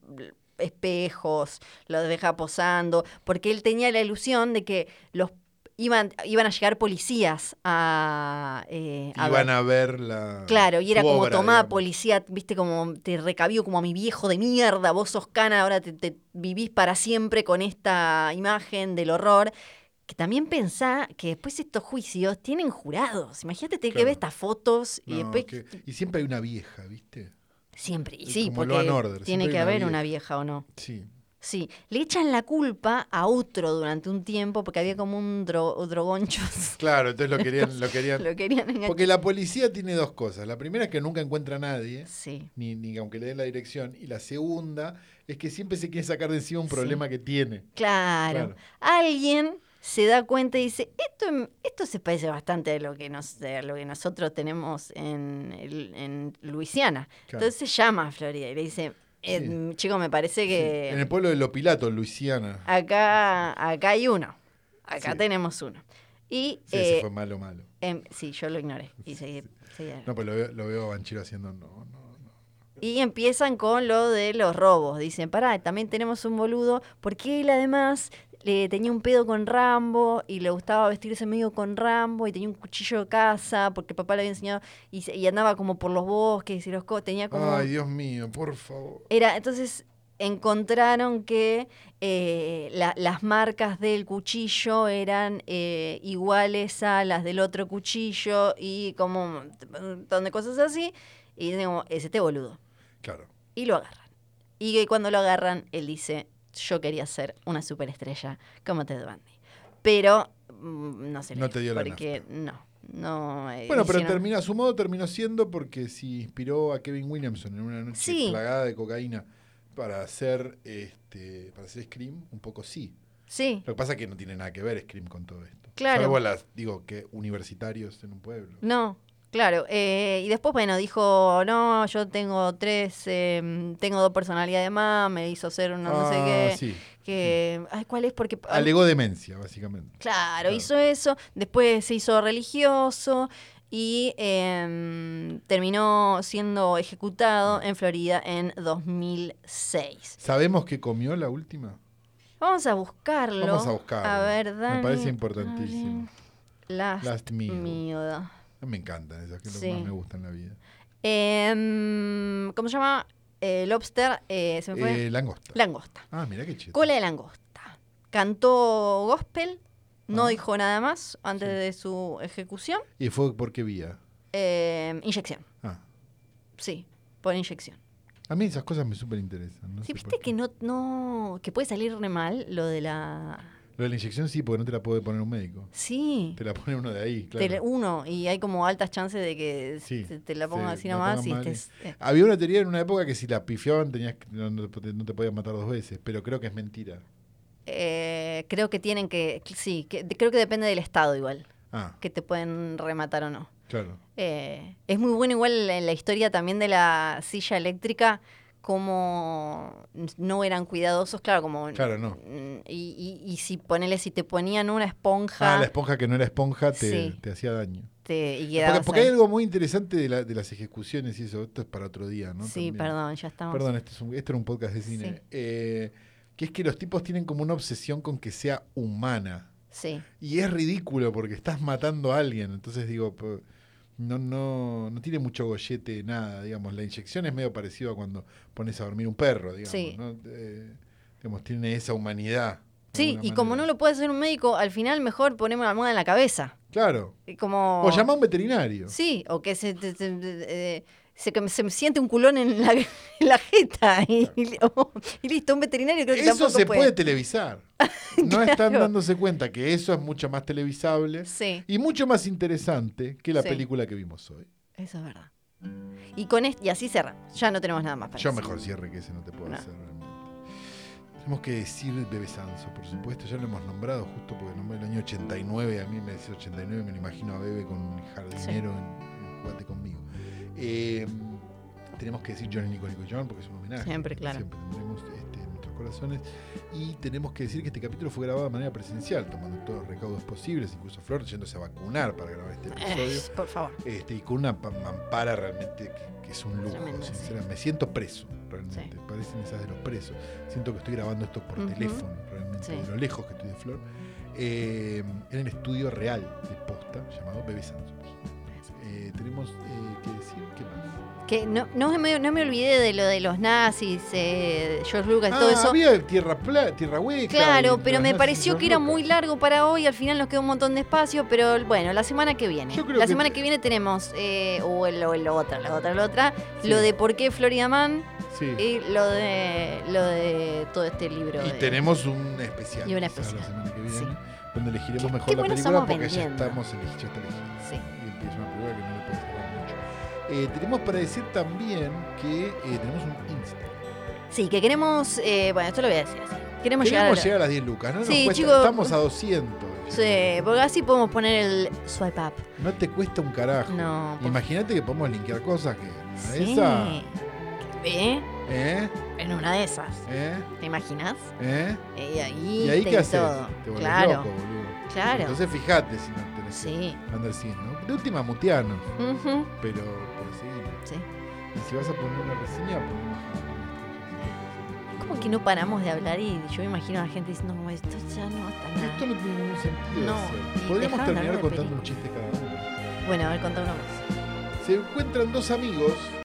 espejos, los deja posando, porque él tenía la ilusión de que los iban, iban a llegar policías a, eh, a ver. Iban a ver la. Claro, y era como obra, tomá, digamos. policía, viste, como te recabió como a mi viejo de mierda, vos sos cana, ahora te, te vivís para siempre con esta imagen del horror. Que también pensá que después estos juicios tienen jurados. Imagínate tener que ver estas fotos y No, después. que- y siempre hay una vieja, ¿viste? Siempre, y sí, porque Order, tiene que una haber una vieja. o no. Sí. Sí, le echan la culpa a otro durante un tiempo porque había como un dro- drogonchos. [laughs] Claro, entonces lo querían, lo querían. [laughs] Lo querían. Porque la policía tiene dos cosas. La primera es que nunca encuentra a nadie, Sí. ni, ni aunque le den la dirección. Y la segunda es que siempre se quiere sacar de encima un Sí. problema que tiene. Claro. Claro. Alguien se da cuenta y dice, esto, esto se parece bastante a lo que, nos, a lo que nosotros tenemos en, en Luisiana. Claro. Entonces llama a Florida y le dice, eh, chico, me parece Sí, que En el pueblo de Lopilato, en Luisiana. acá, acá hay uno. Acá Sí. tenemos uno. Y Sí, eh, ese fue malo, malo. em, sí, yo lo ignoré. Y, seguí-. No, pues lo veo, lo veo a Banchero haciendo no, no, no. Y empiezan con lo de los robos. Dicen, pará, también tenemos un boludo, porque él además le tenía un pedo con Rambo y le gustaba vestirse medio con Rambo y tenía un cuchillo de casa porque papá le había enseñado y, andaba como por los bosques y los co- tenía como... Ay, Dios mío, por favor. Era, entonces encontraron que eh, la- las marcas del cuchillo eran eh, iguales a las del otro cuchillo y como un montón de cosas así. Y dicen como, es este boludo Claro. y lo agarran. Y que cuando lo agarran, él dice, yo quería ser una superestrella como Ted Bundy. Pero mm, no se le No dio, te dio la porque no, no eh, Bueno, pero termina, a su modo terminó siendo porque si inspiró a Kevin Williamson en una noche Sí. plagada de cocaína para hacer este para hacer Scream, un poco sí. Sí, Lo que pasa es que no tiene nada que ver Scream con todo esto. Claro. Salvo las, digo, que universitarios en un pueblo. no, claro. eh, y después, bueno, dijo, no, yo tengo tres, eh, tengo dos personalidades más, me hizo ser una no sé Ah, qué. sí. Que, ay, ¿cuál es? Porque... Alegó demencia, básicamente. Claro, Claro. hizo eso, después se hizo religioso y em, terminó siendo ejecutado en Florida en 2006. ¿Sabemos qué comió la última? Vamos a buscarlo. Vamos a buscarlo. A ver, Me Dani, parece importantísimo. Last, Last Meal. Meal. Me encantan esas, que es Sí. lo que más me gusta en la vida. Em, ¿Cómo se llama? Eh, lobster, eh, ¿se me fue? Eh, langosta. Langosta. Ah, mira qué chido. Cola de langosta. Cantó gospel, no Ah. dijo nada más antes Sí. de su ejecución. ¿Y fue por qué vía? Em, inyección. Ah, Sí, por inyección. a mí esas cosas me súper interesan. No Sí, viste que no, no, que puede salir re mal lo de la... Lo de la inyección sí, porque no te la puede poner un médico. Sí, Te la pone uno de ahí, claro. la- uno, y hay como altas chances de que Sí, te, te la pongan así nomás pongan y eh, Había una teoría en una época que si la pifiaban tenías no, no te- no te podían matar dos veces, pero creo que es mentira. eh, creo que tienen que... Sí, que, creo que depende del estado igual, Ah, que te pueden rematar o no. claro. Eh, es muy bueno igual en la historia también de la silla eléctrica, como no eran cuidadosos, claro, como... Claro, no. Y, y, y si ponele, si te ponían una esponja Ah, la esponja que no era esponja te, Sí. te hacía daño. te, y Porque, porque hay algo muy interesante de, la- de las ejecuciones y eso. Esto es para otro día, ¿no? Sí, También. perdón, ya estamos. Perdón, este, es un, era un podcast de cine. Sí. Eh, que es que los tipos tienen como una obsesión con que sea humana. Sí, Y es ridículo porque estás matando a alguien. Entonces digo, no, no, no tiene mucho gollete nada, digamos. La inyección es medio parecido a cuando pones a dormir un perro, digamos. Sí. ¿no? Eh, digamos, tiene esa humanidad. sí y como no lo puede hacer un médico, al final mejor ponemos la almohada en la cabeza. Claro. Como... O llama a un veterinario. Sí, o que se, te- te- eh, se, se me siente un culón en la, [laughs] en la jeta y, y- listo, un veterinario creo que Eso se puede. puede televisar. [laughs] No están dándose cuenta que eso es mucho más televisable Sí, y mucho más interesante que la Sí. película que vimos hoy. eso es verdad. Y con esto, y así cerramos. Ya no tenemos nada más para Yo mejor cierre que ese no te puedo No. hacer realmente. Tenemos que decir Bebe Sanso, por supuesto, ya lo hemos nombrado justo porque nombré el año 89, a mí me decía 89, me lo imagino a Bebe con un jardinero en, en Jugate conmigo. Eh, tenemos que decir Johnny Nico Nico John porque es un homenaje. Siempre, claro. Siempre tendremos este, en nuestros corazones. Y tenemos que decir que este capítulo fue grabado de manera presencial, tomando todos los recaudos posibles, incluso Flor yéndose a vacunar para grabar este episodio. Eh, por favor. Este, y con una pa- mampara realmente que, que es un lujo, sí. sinceramente. Me siento preso, realmente. Sí. Parecen esas de los presos. Siento que estoy grabando esto por teléfono, realmente, Sí. de lo lejos que estoy de Flor. Eh, en el estudio real de posta, llamado Bebe Santos. Eh, tenemos eh, que decir qué más. Que no, no, me, no me olvidé de lo de los nazis, eh, George Lucas todo Ah, eso. había tierra, pla- tierra hueca. Claro, pero me nazis pareció que era muy largo para hoy, al final nos quedó un montón de espacio, pero bueno, la semana que viene. Yo creo La que semana que viene tenemos, o el otra, la otra, la otra, Sí. lo de por qué Florida Man Sí. y lo de lo de todo este libro. Y de- tenemos un especial. Y quizás especial. La semana que viene, Sí. donde elegiremos mejor la película porque ya estamos elegidos, ya está elegida. Sí. Y empieza Eh, tenemos para decir también que eh, tenemos un Insta. Sí, que queremos, eh, bueno, esto lo voy a decir así. Queremos, llegar, a- llegar a las 10 lucas, ¿no? Nos Sí, cuesta- chicos. Estamos a 200. Sí, porque así podemos poner el swipe up. No te cuesta un carajo. No, por- Imagínate que podemos linkear cosas que en una de Sí. esas. ¿Eh? ¿Eh? En una de esas. ¿Eh? ¿Te imaginas? ¿Eh? Y ahí, ¿Y ahí te qué haces? todo. Te Claro, loco, boludo. claro. Entonces fíjate si no tenés Sí. andar siguiendo. De última muteanos, pero. Y si vas a poner una reseña, ponemos Como que no paramos de hablar y yo me imagino a la gente diciendo como esto ya no está nada. Esto no tiene ningún sentido. No, Podríamos terminar contando un chiste cada uno. Bueno, a ver, contá uno más. Se encuentran dos amigos